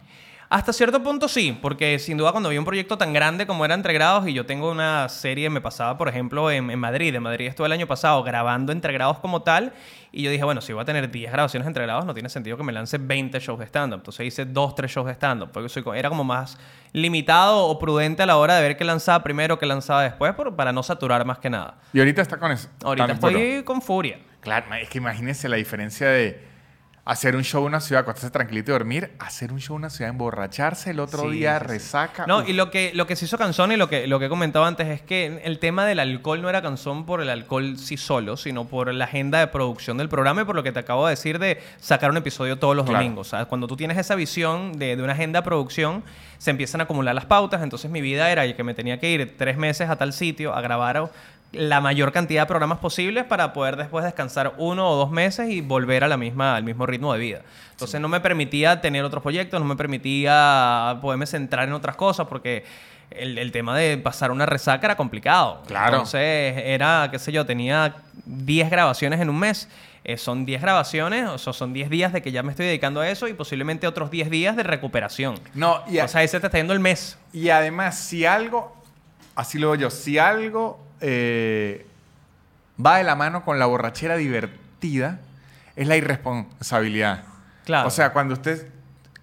Hasta cierto punto sí, porque sin duda cuando vi un proyecto tan grande como era Entre Grados y yo tengo una serie, me pasaba por ejemplo en, en Madrid, en Madrid estuve el año pasado grabando Entre Grados como tal y yo dije, bueno, si voy a tener 10 grabaciones entre grados no tiene sentido que me lance 20 shows de stand-up, entonces hice 2, 3 shows de stand-up, porque soy, era como más limitado o prudente a la hora de ver qué lanzaba primero, qué lanzaba después, por- para no saturar más que nada. Y ahorita está con eso. Ahorita estoy con furia. Claro, es que imagínense la diferencia de hacer un show en una ciudad, acostarse tranquilito y dormir, hacer un show en una ciudad, emborracharse el otro Sí, día, sí, sí. resaca. No, uf. y lo que, lo que se hizo cansón y lo que, lo que he comentado antes es que el tema del alcohol no era cansón por el alcohol sí solo, sino por la agenda de producción del programa y por lo que te acabo de decir de sacar un episodio todos los Claro. domingos. ¿sabes? Cuando tú tienes esa visión de, de una agenda de producción, se empiezan a acumular las pautas. Entonces mi vida era que me tenía que ir tres meses a tal sitio a grabar la mayor cantidad de programas posibles para poder después descansar uno o dos meses y volver a la misma, al mismo ritmo de vida. Entonces no me permitía tener otros proyectos, no me permitía poderme centrar en otras cosas porque el, el tema de pasar una resaca era complicado. Claro. Entonces era, qué sé yo, tenía 10 grabaciones en un mes. Eh, son 10 grabaciones, o sea, son 10 días de que ya me estoy dedicando a eso y posiblemente otros 10 días de recuperación. No, y, a- O sea, ahí se te está yendo el mes. y además, si algo, así lo veo yo, si algo eh, va de la mano con la borrachera divertida, es la irresponsabilidad. Claro. O sea, cuando usted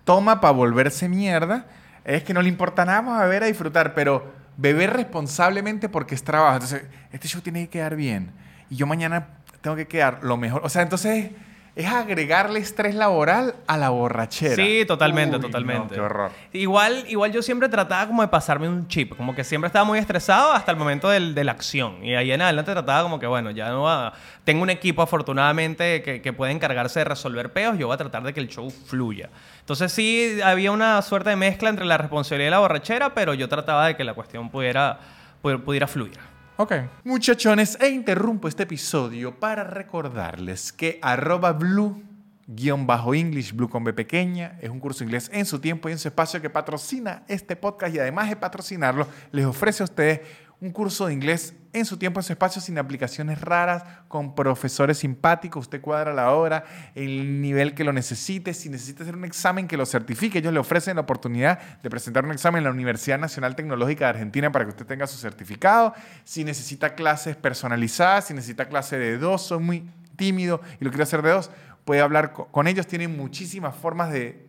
toma para volverse mierda, es que no le importa nada más beber a disfrutar, pero beber responsablemente porque es trabajo. Entonces, este show tiene que quedar bien. Y yo mañana tengo que quedar lo mejor. O sea, entonces es agregarle estrés laboral a la borrachera. Sí, totalmente, Uy, no, totalmente. qué horror. Igual, igual yo siempre trataba como de pasarme un chip, como que siempre estaba muy estresado hasta el momento del- de la acción. Y ahí en adelante trataba como que, bueno, ya no va... Tengo un equipo afortunadamente que, que puede encargarse de resolver peos, yo voy a tratar de que el show fluya. Entonces sí, había una suerte de mezcla entre la responsabilidad y la borrachera, pero yo trataba de que la cuestión pudiera, pu- pudiera fluir. Ok. Muchachones, e interrumpo este episodio para recordarles que arroba blue guion bajo English, blue con B pequeña, es un curso inglés en su tiempo y en su espacio que patrocina este podcast y además de patrocinarlo, les ofrece a ustedes un curso de inglés en su tiempo, en su espacio, sin aplicaciones raras, con profesores simpáticos, usted cuadra la hora, el nivel que lo necesite, si necesita hacer un examen que lo certifique, ellos le ofrecen la oportunidad de presentar un examen en la Universidad Nacional Tecnológica de Argentina para que usted tenga su certificado, si necesita clases personalizadas, si necesita clase de dos, soy muy tímido y lo quiero hacer de dos, puede hablar co- con ellos, tienen muchísimas formas de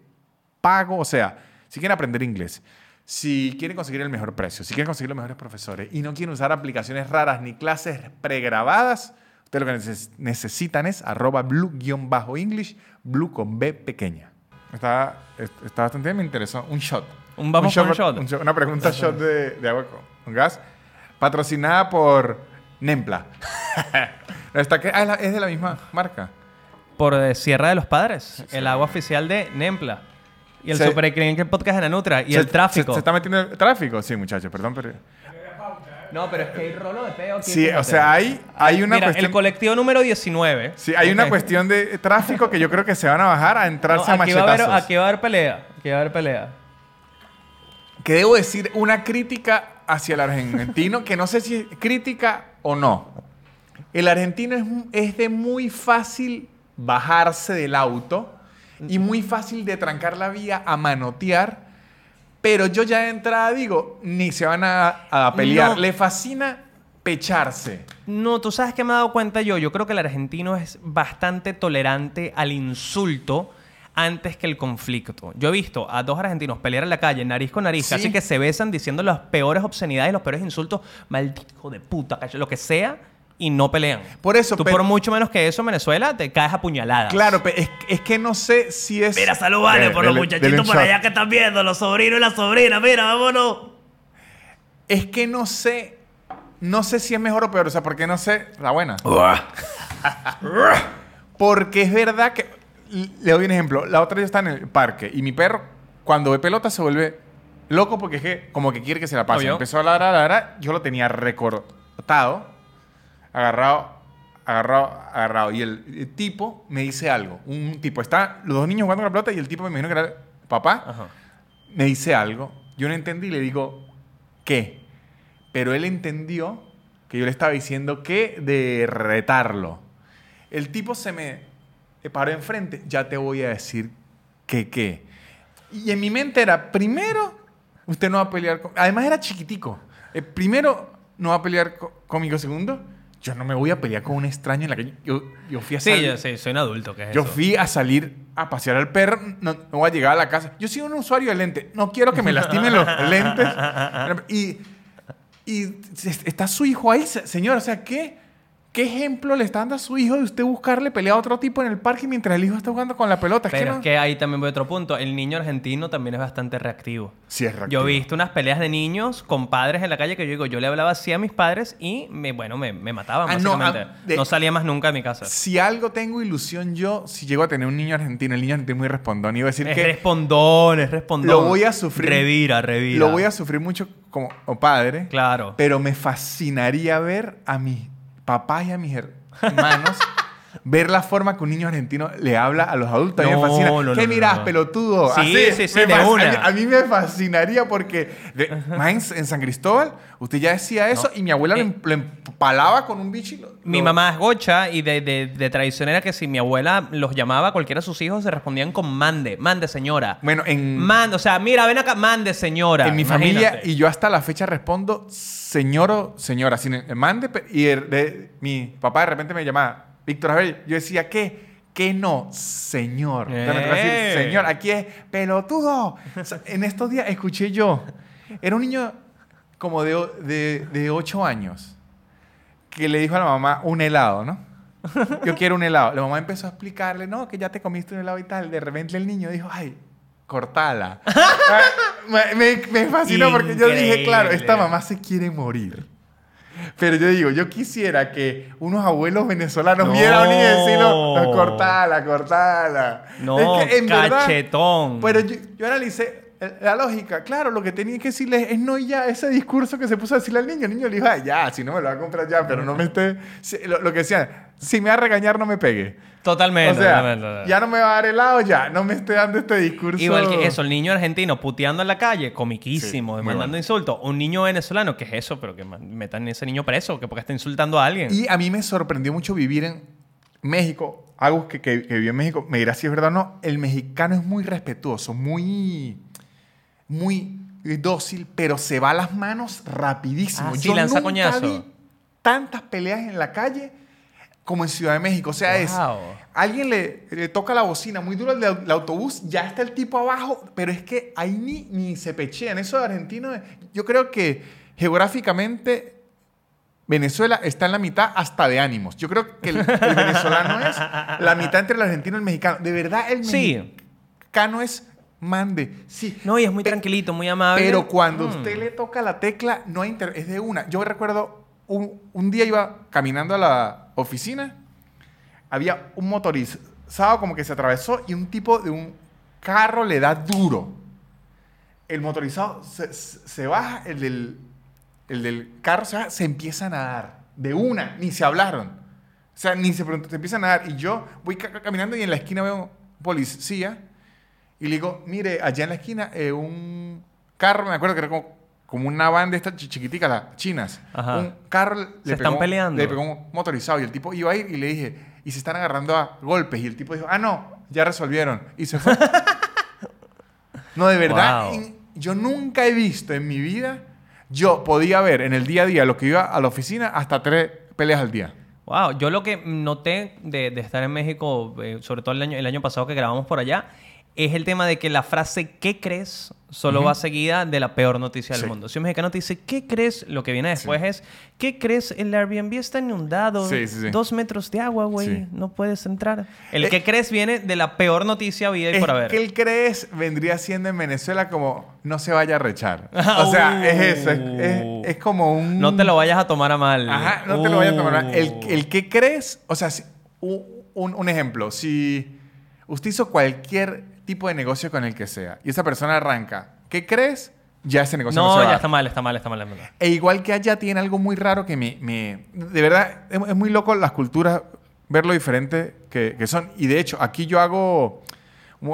pago, o sea, si quieren aprender inglés, si quieren conseguir el mejor precio, si quieren conseguir los mejores profesores y no quieren usar aplicaciones raras ni clases pregrabadas, ustedes lo que neces- necesitan es arroba blue-english, blue con B pequeña. Está, es- está bastante bien, me interesó. Un shot. Un vamos con un shot. un Una pregunta shot de, de agua con, con gas. Patrocinada por Nempla. Está que, ah, es de la misma marca. Por eh, Sierra de los Padres, el agua oficial de Nempla. Y el Se- Super Creen que podcast en Anutra. Y Se- el tráfico. Se, se está metiendo el tráfico. Sí, muchachos, perdón, pero... No, pero es que hay rolo de peo aquí. Sí, o sea, hay, hay una Mira, cuestión... el colectivo número 19. Sí, hay una cuestión de tráfico que yo creo que se van a bajar a No, entrarse a va a machetazos. haber, aquí va a haber pelea. Aquí va a haber pelea. Que debo decir una crítica hacia el argentino, que no sé si es crítica o no. El argentino es, es de muy fácil bajarse del auto y muy fácil de trancar la vía a manotear, pero yo ya de entrada digo, ni se van a, a pelear. No. Le fascina pecharse. No, tú sabes que me he dado cuenta yo. Yo creo que el argentino es bastante tolerante al insulto antes que el conflicto. Yo he visto a dos argentinos pelear en la calle, nariz con nariz, Sí. así que se besan diciendo las peores obscenidades, los peores insultos, maldito de puta, cacho", lo que sea, y no pelean. Por eso, Tú pero- por mucho menos que eso en Venezuela te caes a puñaladas. Claro, pe- es, es que no sé si es. Mira, salud, vale, Dele- por los muchachitos por allá que están viendo, los sobrinos y las sobrinas, mira, vámonos. Es que no sé. No sé si es mejor o peor. O sea, porque no sé. La buena. Porque es verdad que. Le doy un ejemplo. La otra día está en el parque y mi perro, cuando ve pelota, se vuelve loco porque es que, como que quiere que se la pase. Obvio. Empezó a ladrar, a ladrar. Yo lo tenía recortado, agarrado, agarrado, agarrado. Y el, el tipo me dice algo. Un tipo. Está los dos niños jugando con la pelota y el tipo me imagino que era el papá. Ajá. me dice algo, yo no entendí y le digo, ¿qué? Pero él entendió que yo le estaba diciendo que de retarlo. El tipo se me paró enfrente, ya te voy a decir que qué. Y en mi mente era, primero, usted no va a pelear con... Además era chiquitico. Eh, primero, no va a pelear co- conmigo. Segundo, yo no me voy a pelear con un extraño en la que yo, yo fui a Sí, salir- yo sí, soy un adulto, ¿qué es yo eso? fui a salir a pasear al perro, no, no voy a llegar a la casa. Yo soy un usuario de lentes, no quiero que me lastimen los lentes. Y, y está su hijo ahí, se- señor, o sea, ¿qué, ¿qué ejemplo le está dando a su hijo de usted buscarle pelea a otro tipo en el parque mientras el hijo está jugando con la pelota? Es que Pero no- es que ahí también voy a otro punto. El niño argentino también es bastante reactivo. Sí, es reactivo. Yo he visto unas peleas de niños con padres en la calle que yo digo, yo le hablaba así a mis padres y me, bueno, me, me mataban Ah, no, básicamente. ah, No, salía más nunca de mi casa. Si algo tengo ilusión yo, si llego a tener un niño argentino, el niño argentino es muy respondón, iba a decir Es que respondón, es respondón. lo voy a sufrir. Revira, revira. lo voy a sufrir mucho como padre. Claro. Pero me fascinaría ver a mis papás y a mis hermanos ver la forma que un niño argentino le habla a los adultos. a mí me fascina. no, ¿Qué no, mirás, pelotudo? Sí, Así, sí, sí, de una. A mí, a mí me fascinaría porque de- más en, en San Cristóbal usted ya decía eso y mi abuela lo Eh, lo empalaba con un bicho lo- Mi mamá es gocha y de, de, de tradición era que si mi abuela los llamaba, cualquiera de sus hijos se respondían con mande, mande señora. Bueno, en, Mande, o sea, mira, ven acá, mande señora. en mi familia Imagínate. y yo hasta la fecha respondo señor o señora. Sin mande y de- mi papá de repente me llamaba Víctor Abel. Yo decía, ¿qué? ¿Qué no? Señor. Entonces tocaba decir, Eh. señor, aquí es pelotudo. O sea, en estos días escuché yo. Era un niño como de, de, de 8 años que le dijo a la mamá un helado, ¿no? Yo quiero un helado. La mamá empezó a explicarle, no, que ya te comiste un helado y tal. De repente el niño dijo, ay, cortala. Me, me, fascinó porque yo dije, claro, esta Increíble. mamá se quiere morir. Pero yo digo, yo quisiera que unos abuelos venezolanos No. vieran y decir, no, cortala, cortala. No, Es que, en verdad, cachetón. pero yo, yo analicé la lógica. Claro, lo que tenía que decirle es no ya. Ese discurso que se puso a decirle al niño. El niño le dijo, "Ah, ya, si no me lo va a comprar ya, pero no me esté... Lo, lo que decía, si me va a regañar, no me pegue. Totalmente. o sea, totalmente. ya no me va a dar helado, ya. No me esté dando este discurso. Igual que eso, el niño argentino puteando en la calle, comiquísimo, Sí, muy mandando bueno. insultos. Un niño venezolano, ¿qué es eso? Pero que metan ese niño preso, que porque está insultando a alguien. Y a mí me sorprendió mucho vivir en México. Algo que, que, que vivió en México, me dirá si es verdad o no. El mexicano es muy respetuoso, muy, muy dócil, pero se va a las manos rapidísimo. Ah, sí, lanza nunca coñazo. vi tantas peleas en la calle como en Ciudad de México. O sea, es alguien le, le toca la bocina muy duro del autobús, ya está el tipo abajo, pero es que ahí ni, ni se pechean. Eso de argentino, yo creo que geográficamente Venezuela está en la mitad hasta de ánimos. Yo creo que el, el venezolano es la mitad entre el argentino y el mexicano. De verdad, el Sí. mexicano es mande. Sí. No, y es muy Pe- tranquilito, muy amable. Pero cuando Mm. usted le toca la tecla, no hay inter- es de una. Yo recuerdo, un, un día iba caminando a la oficina, había un motorizado como que se atravesó y un tipo de un carro le da duro. El motorizado se, baja, el del, el del carro se baja, se empieza a nadar. De una, ni se hablaron. O sea, ni se preguntó, se empieza a nadar. Y yo voy ca- ca- caminando y en la esquina veo un policía y le digo, mire, allá en la esquina, eh, un carro, me acuerdo que era como, como una van de estas chi- chiquiticas, las chinas. Ajá. Un carro le Se están pegó- peleando. Le pegó un motorizado y el tipo iba a ir y le dije, y se están agarrando a golpes. Y el tipo dijo, ah, no, ya resolvieron. Y se fue. no, de verdad, Wow. en- yo nunca he visto en mi vida Yo podía ver en el día a día lo que iba a la oficina hasta tres peleas al día. Wow, yo lo que noté de, de estar en México, eh, sobre todo el año, el año pasado que grabamos por allá, es el tema de que la frase ¿qué crees? solo va seguida de la peor noticia del Sí. mundo. Si un mexicano te dice ¿qué crees? Lo que viene después es ¿qué crees? El Airbnb está inundado. Sí. Dos metros de agua, güey. No puedes entrar. El Eh, ¿qué crees? viene de la peor noticia vida y por haber. que el crees vendría siendo en Venezuela como no se vaya a rechar. O sea, es eso. Es, es- es como un. No te lo vayas a tomar a mal. Ajá, no te lo vayas a tomar. Uh. El, el que crees, o sea, si- un, un ejemplo, si usted hizo cualquier tipo de negocio con el que sea y esa persona arranca, ¿qué crees? Ya ese negocio no, No, se va a ya dar. está mal, está mal, está mal. está mal. E igual que allá tiene algo muy raro que me... me- de verdad, es, es muy loco las culturas, ver lo diferente que, que son. Y de hecho, aquí yo hago...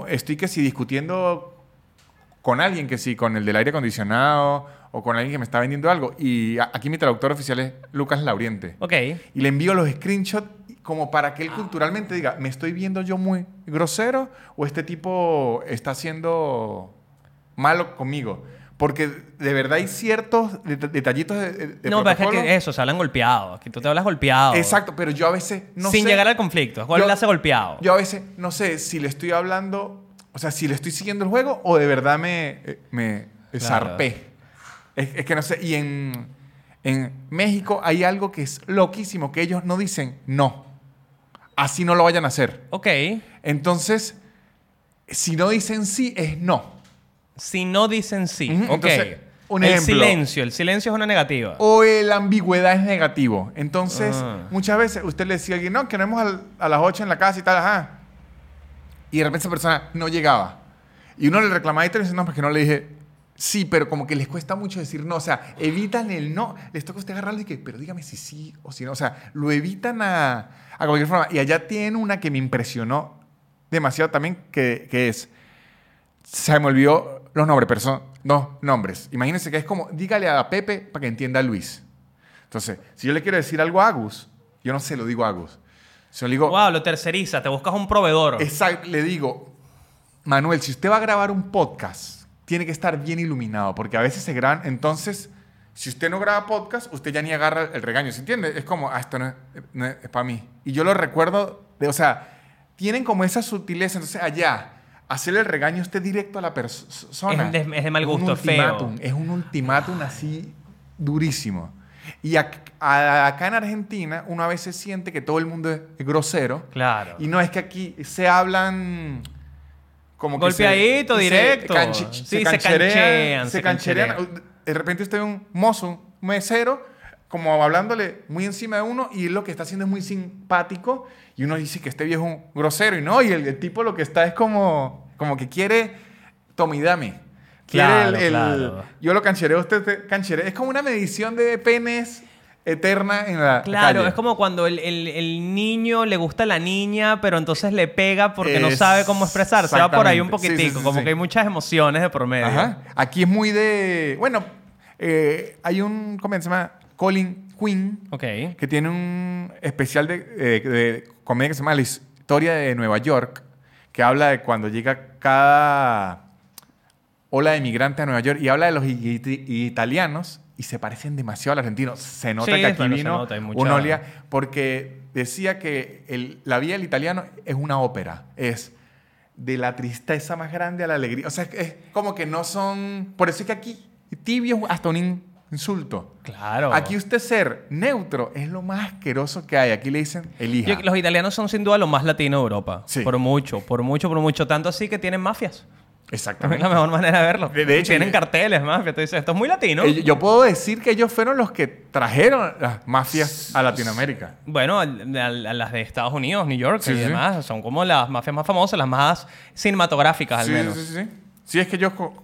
Estoy que si discutiendo con alguien, que sí, con el del aire acondicionado o con alguien que me está vendiendo algo. Y aquí mi traductor oficial es Lucas Lauriente. Ok. Y le envío los screenshots como para que él culturalmente diga, ¿me estoy viendo yo muy grosero o este tipo está siendo malo conmigo? Porque de verdad hay ciertos det- detallitos de, no, pero es que eso, se hablan golpeados. Aquí tú te hablas golpeado. Exacto, pero yo a veces no Sin sé- llegar al conflicto. ¿Cuál le hace golpeado? Yo a veces no sé si le estoy hablando, o sea, si le estoy siguiendo el juego o de verdad me, eh, me Claro. zarpé. Es, es que no sé. Y en, en México hay algo que es loquísimo, que ellos no dicen no. Así no lo vayan a hacer. Ok. Entonces, si no dicen sí, es no. Si no dicen sí. Ujú, ok. entonces, un el ejemplo. silencio. El silencio es una negativa. O la ambigüedad es negativo. Entonces, Ah. muchas veces usted le decía a alguien, no, que nos vemos al- a las 8 en la casa y tal, ajá. Y de repente esa persona no llegaba. Y uno le reclamaba y te dice, no, porque no le dije, sí, pero como que les cuesta mucho decir no. O sea, evitan el no. Les toca a usted agarrarle y que, pero dígame si sí o si no. O sea, lo evitan a, a cualquier forma. Y allá tienen una que me impresionó demasiado también, que, que es, se me olvidó los nombres, pero son dos nombres. Imagínense que es como, dígale a Pepe para que entienda a Luis. Entonces, si yo le quiero decir algo a Agus, yo no se lo digo a Agus. Se lo digo, Wow, lo terceriza. Te buscas un proveedor. exacto, le digo, Manuel, si usted va a grabar un podcast, tiene que estar bien iluminado, porque a veces se graban, entonces, si usted no graba podcast, usted ya ni agarra el regaño, ¿se entiende? Es como, ah, esto no es, no es para mí. Y yo lo recuerdo, de, o sea, tienen como esa sutileza, entonces allá, hacerle el regaño usted directo a la persona. Es de- es de mal un gusto, es feo. ultimátum, Es un ultimátum así durísimo. Y a- acá en Argentina, uno a veces siente que todo el mundo es grosero. Claro. Y no es que aquí se hablan como que se- Golpeadito, se directo. Sí, se se cancherean, se cancherean. cancherean. De repente usted ve un mozo, un mesero, como hablándole muy encima de uno y lo que está haciendo es muy simpático y uno dice que este viejo es un grosero y no, y el, el tipo lo que está es como, como que quiere, tome y dame. Quiere Claro, el- el- claro. Yo lo canchereo, usted te cancheré. Es como una medición de penes eterna en la Claro, calle. es como cuando el, el- el niño le gusta a la niña, pero entonces le pega porque no sabe cómo expresarse. Va por ahí un. Sí, poquitico, sí, sí, como que hay muchas emociones de por medio. Ajá. Aquí es muy de. Bueno, eh, hay un. ¿Cómo se llama? Colin Quinn, Ok. que tiene un especial de, eh, de comedia que se llama La historia de Nueva York, que habla de cuando llega cada ola de migrantes a Nueva York y habla de los italianos y se parecen demasiado al argentino. Se nota Sí, que aquí vino nota, hay mucha- un olia porque decía que el- la vida del italiano es una ópera. Es de la tristeza más grande a la alegría. O sea, es como que no son... Por eso es que aquí tibio es hasta un in- insulto. Claro. Aquí usted ser neutro es lo más asqueroso que hay. Aquí le dicen elija. Yo- los italianos son sin duda lo más latino de Europa. Sí. Por mucho, por mucho, por mucho. Tanto así que tienen mafias. Es Exactamente. la mejor manera de verlo. De- de hecho, tienen carteles, mafia. Tú dices, esto es muy latino. Eh, Yo puedo decir que ellos fueron los que trajeron las mafias a Latinoamérica. Bueno, a las de Estados Unidos, New York Sí, y sí. demás, son como las mafias más famosas, las más cinematográficas al sí, menos. Sí, sí, sí. Sí, es que ellos co-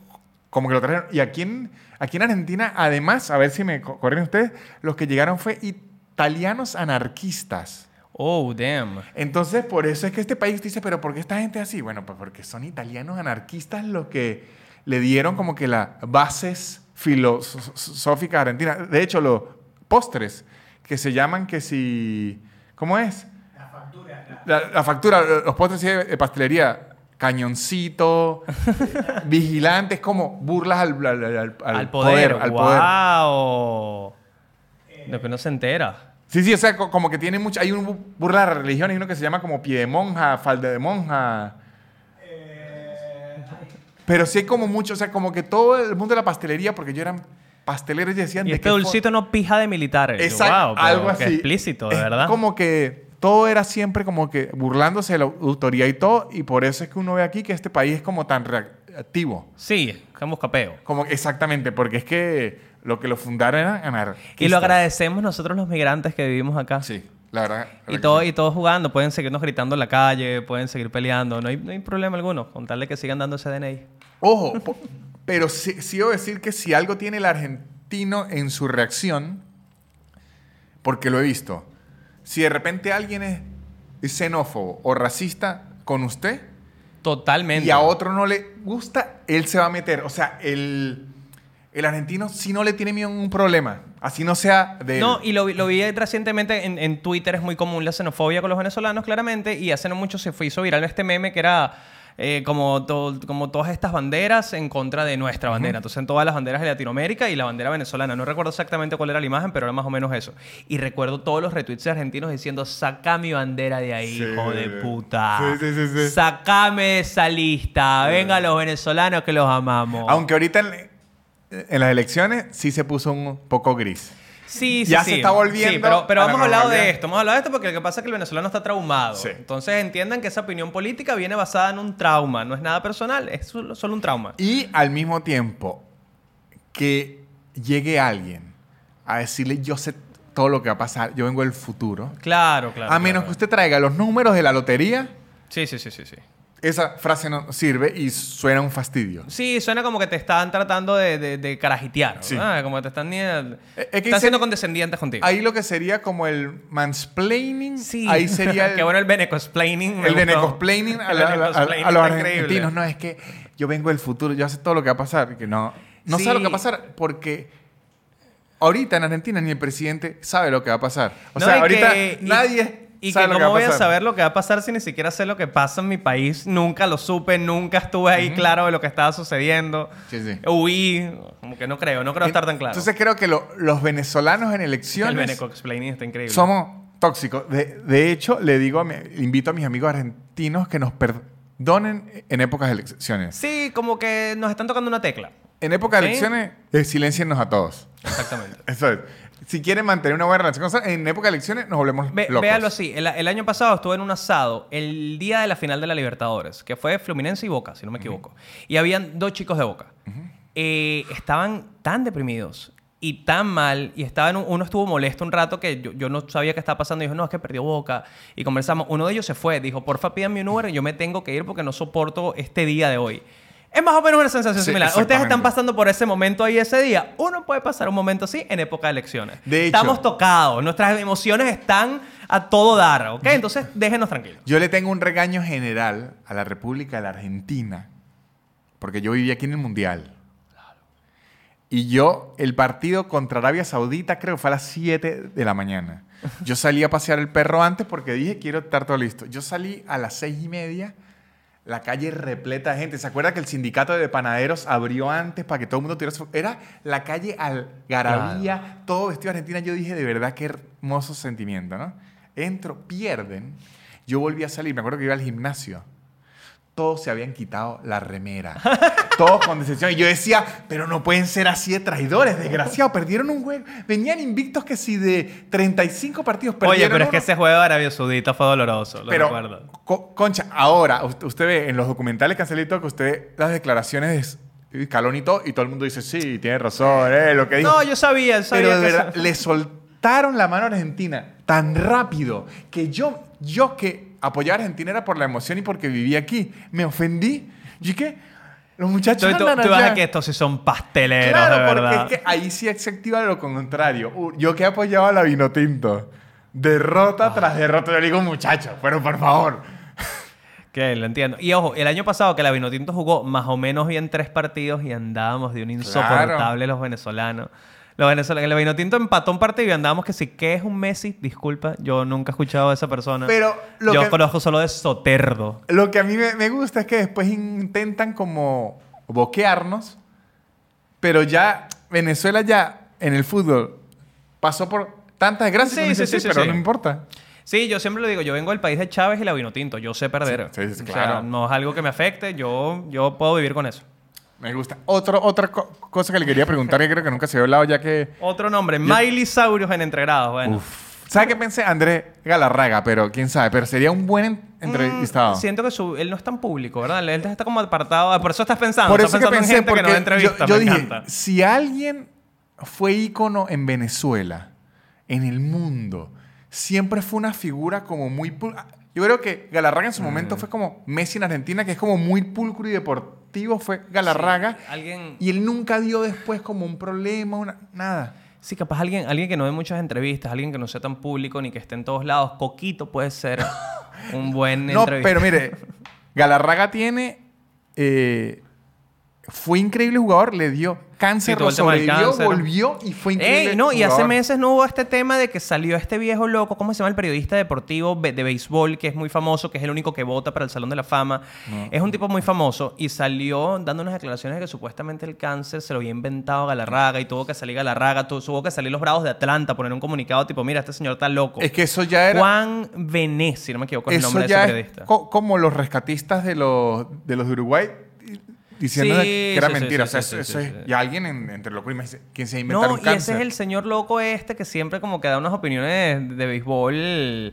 como que lo trajeron. Y aquí en, aquí en Argentina, además, a ver si me co- corren ustedes, los que llegaron fue italianos anarquistas. Oh, damn. Entonces, por eso es que este país dice, pero ¿por qué esta gente es así? Bueno, pues porque son italianos anarquistas los que le dieron como que las bases filosóficas argentinas. De hecho, los postres que se llaman que si... ¿Cómo es? La factura. La, factura, los postres de pastelería cañoncito, eh, vigilantes, como burlas al, al- al- al al poder. al poder. ¡Wow! Lo que no se entera. Sí, sí, o sea, co- como que tiene mucho. Hay un bu- burla de la religión, hay uno que se llama como pie de monja, falda de monja. Pero sí hay como mucho, o sea, como que todo el mundo de la pastelería, porque yo eran pasteleros y decían Y de este dulcito no pija de militares. Exacto, wow, algo así. explícito, de Es verdad. Como que todo era siempre como que burlándose de la autoridad y todo, y por eso es que uno ve aquí que este país es como tan reactivo. Sí, estamos capeo. Como exactamente, porque es que lo que lo fundaron eran anarquistas. Y lo agradecemos nosotros los migrantes que vivimos acá. Sí, la verdad. la verdad Y todo, sí. y todos jugando, pueden seguirnos gritando en la calle, pueden seguir peleando, no hay, no hay problema alguno, con tal de que sigan dando ese DNI. Ojo, pero sí, sí debo decir que si algo tiene el argentino en su reacción, porque lo he visto, si de repente alguien es xenófobo o racista con usted Totalmente. y a otro no le gusta, él se va a meter. O sea, el, el argentino si no le tiene miedo a un problema, así no sea de... él. No, y lo, vi- lo vi recientemente en, en Twitter, es muy común la xenofobia con los venezolanos, claramente, y hace no mucho se fue, hizo viral este meme que era eh, como, to- como todas estas banderas en contra de nuestra bandera. Entonces, en todas las banderas de Latinoamérica y la bandera venezolana. No recuerdo exactamente cuál era la imagen, pero era más o menos eso. Y recuerdo todos los retweets de argentinos diciendo, saca mi bandera de ahí, Sí, hijo de sí, puta. sí, sí, sí, sí. Sacame de esa lista. Venga los venezolanos que los amamos. Aunque ahorita en, las elecciones sí se puso un poco gris. Sí, sí, Ya sí. se está volviendo Sí, pero, pero hemos hablado de esto. Hemos hablado de esto porque lo que pasa es que el venezolano está traumado. Sí. Entonces entiendan que esa opinión política viene basada en un trauma. No es nada personal, es solo solo un trauma. Y al mismo tiempo, que llegue alguien a decirle, yo sé todo lo que va a pasar, yo vengo del futuro. Claro, claro. a menos claro. que usted traiga los números de la lotería, Sí, sí, sí, sí, sí. Esa frase no sirve y suena un fastidio. Sí, suena como que te están tratando de, de, de carajitear. Sí. Como que te están... es que están siendo condescendientes contigo. Ahí lo que sería como el mansplaining, sí. ahí sería el, Qué bueno el venecosplaining. me el gustó. venecosplaining a, la- a la- a- venecosplaining a los increíble. argentinos. No, es que yo vengo del futuro, yo sé todo lo que va a pasar. Que no, no Sí. sabe lo que va a pasar porque ahorita en Argentina ni el presidente sabe lo que va a pasar. O No, sea, ahorita que- nadie Y que que cómo a voy a saber lo que va a pasar si ni siquiera sé lo que pasa en mi país. Nunca lo supe, nunca estuve ahí claro de lo que estaba sucediendo. Sí, sí. Huí, como que no creo, no creo estar tan claro. Entonces creo que lo- los venezolanos en el elecciones Beneco explaining está increíble. somos tóxicos. De, de hecho, le digo a mi- invito a mis amigos argentinos que nos perdonen en épocas de elecciones. Sí, como que nos están tocando una tecla. En épocas de elecciones, eh, silenciennos a todos. Exactamente. Eso es. Si quieren mantener una buena relación con en época de elecciones nos volvemos Ve- locos. véalo así. El, el año pasado estuve en un asado el día de la final de la Libertadores, que fue Fluminense y Boca, si no me equivoco. Y habían dos chicos de Boca. Eh, estaban tan deprimidos y tan mal, y estaban, uno estuvo molesto un rato que yo, yo no sabía qué estaba pasando. Y dijo, no, es que perdió Boca. Y conversamos. Uno de ellos se fue. Dijo, porfa, pídanme un Uber, yo me tengo que ir porque no soporto este día de hoy. Es más o menos una sensación Sí, similar. Ustedes están pasando por ese momento ahí ese día. Uno puede pasar un momento así en época de elecciones. De hecho- Estamos tocados, nuestras emociones están a todo dar, ¿ok? Entonces déjenos tranquilos. Yo le tengo un regaño general a la República de la Argentina, porque yo viví aquí en el Mundial. Y yo, el partido contra Arabia Saudita, creo que fue a las 7 de la mañana. Yo salí a pasear el perro antes porque dije, quiero estar todo listo. Yo salí a las 6 y media, la calle repleta de gente. ¿Se acuerda que el sindicato de panaderos abrió antes para que todo el mundo tuviera su... Era la calle algarabía, todo vestido de Argentina. Yo dije, de verdad, qué hermoso sentimiento, ¿no? Entro, pierden. Yo volví a salir, me acuerdo que iba al gimnasio. Todos se habían quitado la remera. Todos con decepción. Y yo decía, pero no pueden ser así de traidores, desgraciados. Perdieron un juego. Venían invictos que si de 35 partidos perdieron Oye, pero es que ese juego de Arabia Saudita fue doloroso, lo Pero, recuerdo. co- Concha, ahora, usted ve en los documentales que han salido que usted las declaraciones de Calón y todo, y todo el mundo dice, sí, tiene razón, eh, lo que dijo. No, yo sabía, sabía Pero de verdad, le soltaron la mano a Argentina tan rápido que yo, yo que apoyaba a Argentina era por la emoción y porque vivía aquí, me ofendí. ¿Y qué? Los muchachos Tú, tú, andan tú vas allá. a que estos sí son pasteleros, Claro, de porque verdad. es que ahí sí se activa lo contrario. Yo que apoyaba a la Vinotinto. Derrota Ah. tras derrota. Yo le digo, muchachos, pero por favor. Que lo entiendo. Y ojo, el año pasado que la Vinotinto jugó más o menos bien tres partidos y andábamos de un insoportable los venezolanos. Los venezolanos, el vino tinto empató un partido y andábamos que sí, ¿qué es un Messi? Disculpa, yo nunca he escuchado a esa persona. Pero lo yo que- conozco solo de Soterdo. Lo que a mí me, me gusta es que después intentan como boquearnos, pero ya Venezuela ya en el fútbol pasó por tantas desgracias, Sí, que uno dice, sí, sí, "Sí, sí, pero sí. no importa. Sí, yo siempre lo digo, yo vengo del país de Chávez y la vino tinto, yo sé perder. Sí, sí, sí, O sea, claro. no es algo que me afecte, yo, yo puedo vivir con eso. Me gusta. Otro, otra co- cosa que le quería preguntar, que creo que nunca se había hablado ya que... Otro nombre, Miley Saurios en Entregrados, bueno. ¿Sabe qué pensé? Andrés Galarraga, pero quién sabe, pero sería un buen en- entrevistado. Mm, siento que su- él no es tan público, ¿verdad? Él está como apartado. Por eso estás pensando. Por estás eso que pensando en pensé, gente porque que no yo, entrevista. yo me dije, encanta. si alguien fue ícono en Venezuela, en el mundo, siempre fue una figura como muy... Yo creo que Galarraga en su momento Mm. fue como Messi en Argentina, que es como muy pulcro y deportivo, fue Galarraga. Sí, alguien... Y él nunca dio después como un problema, una, nada. Sí, capaz alguien, alguien que no dé muchas entrevistas, alguien que no sea tan público ni que esté en todos lados. Coquito puede ser un buen No, entrevista. pero mire, Galarraga tiene... eh, fue increíble jugador, le dio cáncer, Sí, lo sobrevivió, cáncer. volvió y fue increíble Ey, no, y hace meses no hubo este tema de que salió este viejo loco, ¿cómo se llama el periodista deportivo de béisbol que es muy famoso, que es el único que vota para el Salón de la Fama? Es un tipo muy famoso y salió dando unas declaraciones de que supuestamente el cáncer se lo había inventado Galarraga y tuvo que salir Galarraga, tu- tuvo que salir los Bravos de Atlanta, poner un comunicado tipo, mira, este señor está loco. Es que eso ya era... Juan Venez, si no me equivoco, es el nombre de ya ese es periodista. co- como los rescatistas de los de, los de Uruguay diciendo Sí, que era sí, mentira. sí, o sea, eso, es... Y alguien en- entre me dice, ¿quién se inventaron No, y cáncer? ese es el señor loco este que siempre como que da unas opiniones de béisbol.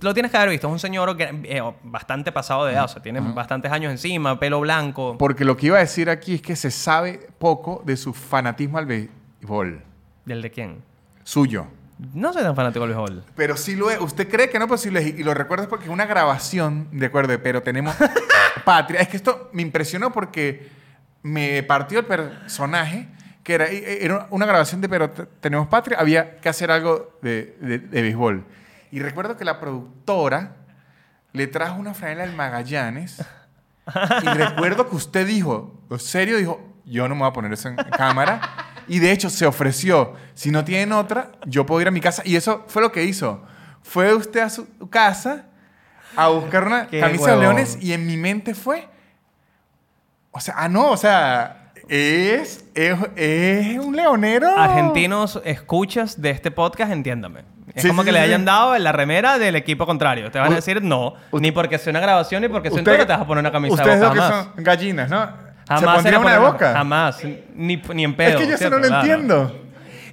Lo tienes que haber visto. Es un señor que, eh, bastante pasado de edad. O sea, tiene bastantes años encima, pelo blanco. Porque lo que iba a decir aquí es que se sabe poco de su fanatismo al béisbol. ¿Del de quién? Suyo. No soy tan fanático del béisbol. Pero sí lo es. ¿Usted cree que no es posible? Y lo recuerdo porque es una grabación, de acuerdo, pero tenemos Patria. Es que esto me impresionó porque me partió el personaje, que era, era una grabación de Pero te- tenemos Patria. Había que hacer algo de, de- de béisbol. Y recuerdo que la productora le trajo una franela del Magallanes. Y recuerdo que usted dijo, en serio, dijo, yo no me voy a poner eso en cámara. Y de hecho se ofreció, si no tienen otra, yo puedo ir a mi casa. Y eso fue lo que hizo. Fue usted a su casa a buscar una Qué camisa de huevón. leones y en mi mente fue, o sea, ah, no, o sea, es, es, es un leonero. Argentinos, escuchas de este podcast, entiéndame. Es Sí, como sí, que sí, le hayan dado la remera del equipo contrario. Te van a decir no, ni porque sea una grabación, ni porque sea un te vas a poner una camisa de Ustedes boca. dos que Jamás. son gallinas, ¿no? ¿Se Jamás pondría era una de boca? Jamás. Ni, ni en pedo. es que yo eso no lo entiendo.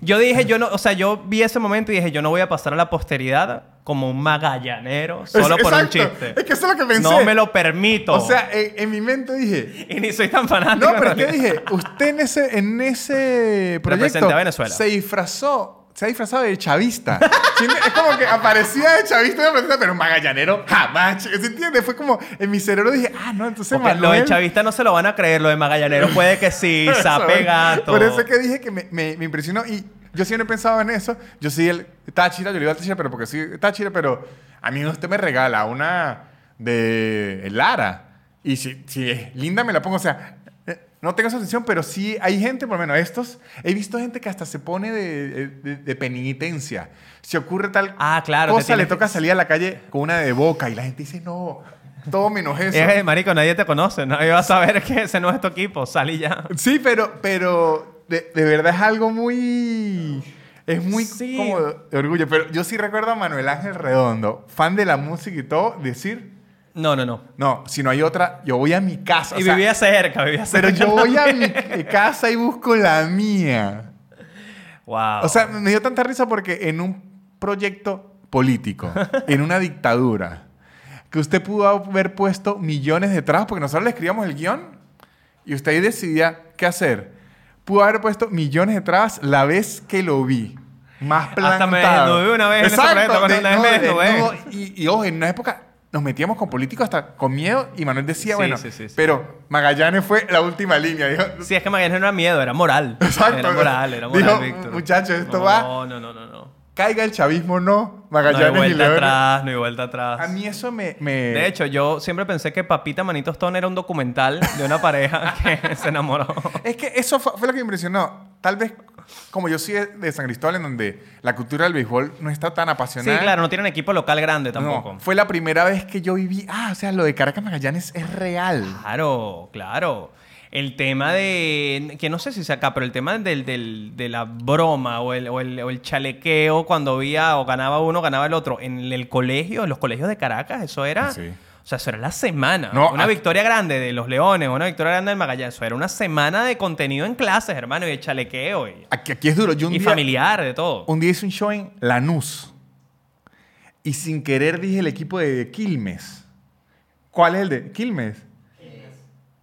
Yo dije, yo no, o sea, yo vi ese momento y dije, yo no voy a pasar a la posteridad como un magallanero solo Es- por un chiste. Es que eso es lo que pensé. No me lo permito. O sea, en, en mi mente dije, y ni soy tan fanático. No, pero es que dije, usted en ese, en ese proyecto a Venezuela. se disfrazó, se ha disfrazado de chavista. Es como que aparecía de chavista, pero magallanero jamás. ¿Se entiende? Fue como, en mi cerebro dije, ah, no, entonces Porque lo de Manuel... chavista no se lo van a creer, lo de magallanero puede que sí, sape gato. Por eso es que dije que me, me- me impresionó y yo siempre he pensado en eso. Yo soy el Táchira, yo le digo al Táchira, pero porque soy Táchira, pero a mí usted me regala una de Lara y si, si es linda me la pongo, o sea, no tengo esa sensación, pero sí hay gente, por lo menos estos, he visto gente que hasta se pone de, de- de penitencia. Si ocurre tal Ah, claro, cosa, le toca salir a la calle con una de boca y la gente dice, no, todo menos eso. Es, marico, nadie te conoce, nadie va a saber que ese no es tu equipo, salí ya. Sí, pero, pero de, de verdad es algo muy... Es muy Sí. como de orgullo. Pero yo sí recuerdo a Manuel Ángel Redondo, fan de la música y todo, decir, No, no, no. no, si no hay otra, yo voy a mi casa. Y O sea, vivía cerca, vivía cerca. pero yo voy a mi eh, casa y busco la mía. Wow. O sea, me dio tanta risa porque en un proyecto político, en una dictadura, que usted pudo haber puesto millones de trabas, porque nosotros le escribíamos el guion y usted ahí decidía qué hacer. Pudo haber puesto millones de trabas la vez que lo vi. Más plantado. Hasta me desnudé una vez en ese proyecto, cuando una vez me desnudé. desnudo. y, y ojo, en una época nos metíamos con políticos hasta con miedo y Manuel decía, Sí, bueno, sí, sí, sí. pero Magallanes fue la última línea. Dijo, Sí, es que Magallanes no era miedo, era moral. Exacto. Era moral, era moral, Dijo, Víctor. "Muchachos, esto no, va- No, no, no, no. No caiga el chavismo, no. No hay Magallanes y vuelta atrás, no hay vuelta atrás. A mí eso me... me- De hecho, yo siempre pensé que Papita Manito Stone era un documental de una pareja que se enamoró. Es que eso fue, fue lo que me impresionó. tal vez como yo soy de- de San Cristóbal, en donde la cultura del béisbol no está tan Sí, apasionada. claro, no tienen equipo local grande No, tampoco. fue la primera vez que yo viví. Ah, o sea, lo de Caracas Magallanes es real. Claro, claro. El tema de, que no sé si es acá, pero el tema del, del- de la broma o el, o, el, o el chalequeo cuando había o ganaba uno, ganaba el otro. En el colegio, en los colegios de Caracas, eso era... Sí. O sea, eso era la semana. No, una victoria grande de los Leones, una victoria grande del Magallanes. Eso era una semana de contenido en clases, hermano, y de chalequeo y, Aquí, aquí es duro. Yo un y día, familiar, de todo. un día hice un show en Lanús y sin querer dije el equipo de Quilmes. ¿Cuál es el de Quilmes?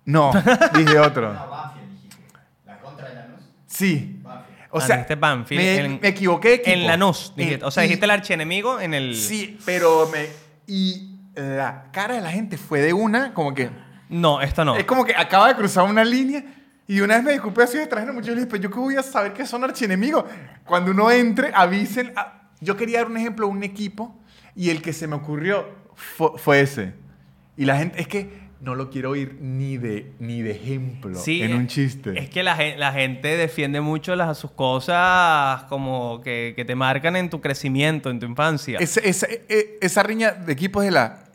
No, dije otro. Banfield, dijiste. La contra de Lanús. Sí. Banfield. O Ah, sea, dijiste Banfield me, en- me equivoqué de equipo. En Lanús. En- o sea, y- dijiste el archienemigo en el... Sí, pero me... Y la cara de la gente fue de una, como que... No, esto no. Es como que acaba de cruzar una línea y una vez me disculpé así de traje y le dije, pero yo qué voy a saber que son archienemigos. Cuando uno entre, avisen. a- Yo quería dar un ejemplo un equipo y el que se me ocurrió fue, fue ese. Y la gente, es que no lo quiero oír ni de, ni de ejemplo Sí, en un chiste. Es que la, la gente defiende mucho las, sus cosas como que, que te marcan en tu crecimiento, en tu infancia. Ese- esa, e- esa riña de equipos es de las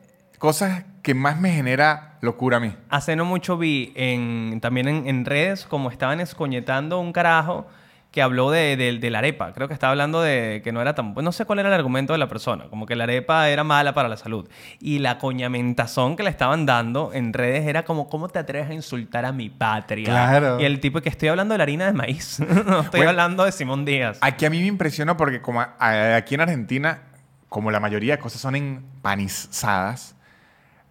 cosas que más me genera locura a mí. Hace no mucho vi en, también en, en redes como estaban escoñetando un carajo que habló de, de- de la arepa. Creo que estaba hablando de que no era tan... pues No sé cuál era el argumento de la persona. Como que la arepa era mala para la salud. Y la coñamentazón que le estaban dando en redes era como, ¿cómo te atreves a insultar a mi patria? Claro. Y el tipo que estoy hablando de la harina de maíz. no estoy Bueno, hablando de Simón Díaz. Aquí a mí me impresiona porque como a- a- aquí en Argentina, como la mayoría de cosas son empanizadas,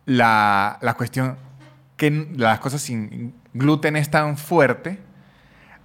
la, la cuestión que las cosas sin gluten es tan fuerte,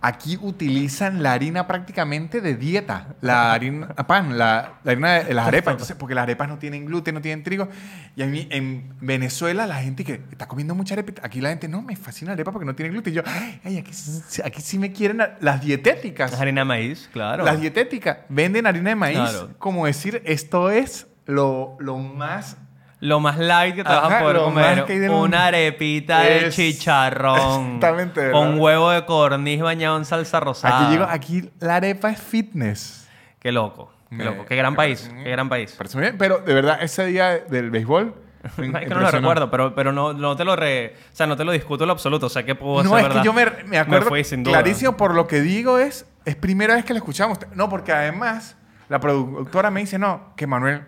aquí utilizan la harina prácticamente de dieta, la harina pan, la, la harina de las arepas, entonces porque las arepas no tienen gluten, no tienen trigo, y a mí en Venezuela la gente que está comiendo mucha arepa, aquí la gente no me fascina la arepa porque no tiene gluten, y yo, ay, aquí, sí- aquí sí me quieren las dietéticas. Es harina de maíz, claro. Las dietéticas venden harina de maíz Claro. como decir esto es lo, lo más... Lo más light que te vas Ajá, a poder lo comer. del. Una arepita de chicharrón. Exactamente, ¿verdad? Con huevo de codorniz bañado en salsa rosada. Aquí, la arepa es fitness. Qué loco. Qué loco. Qué gran país. parece Qué gran país. Parece muy bien, pero de verdad ese día del béisbol... es que no lo recuerdo, pero, pero no, no te lo re, o sea, no te lo discuto en lo absoluto. O sea, que puedo No, es verdad. que yo me, me acuerdo fui, clarísimo por lo que digo es, es primera vez que la escuchamos. No, porque además la productora me dice, no, que Manuel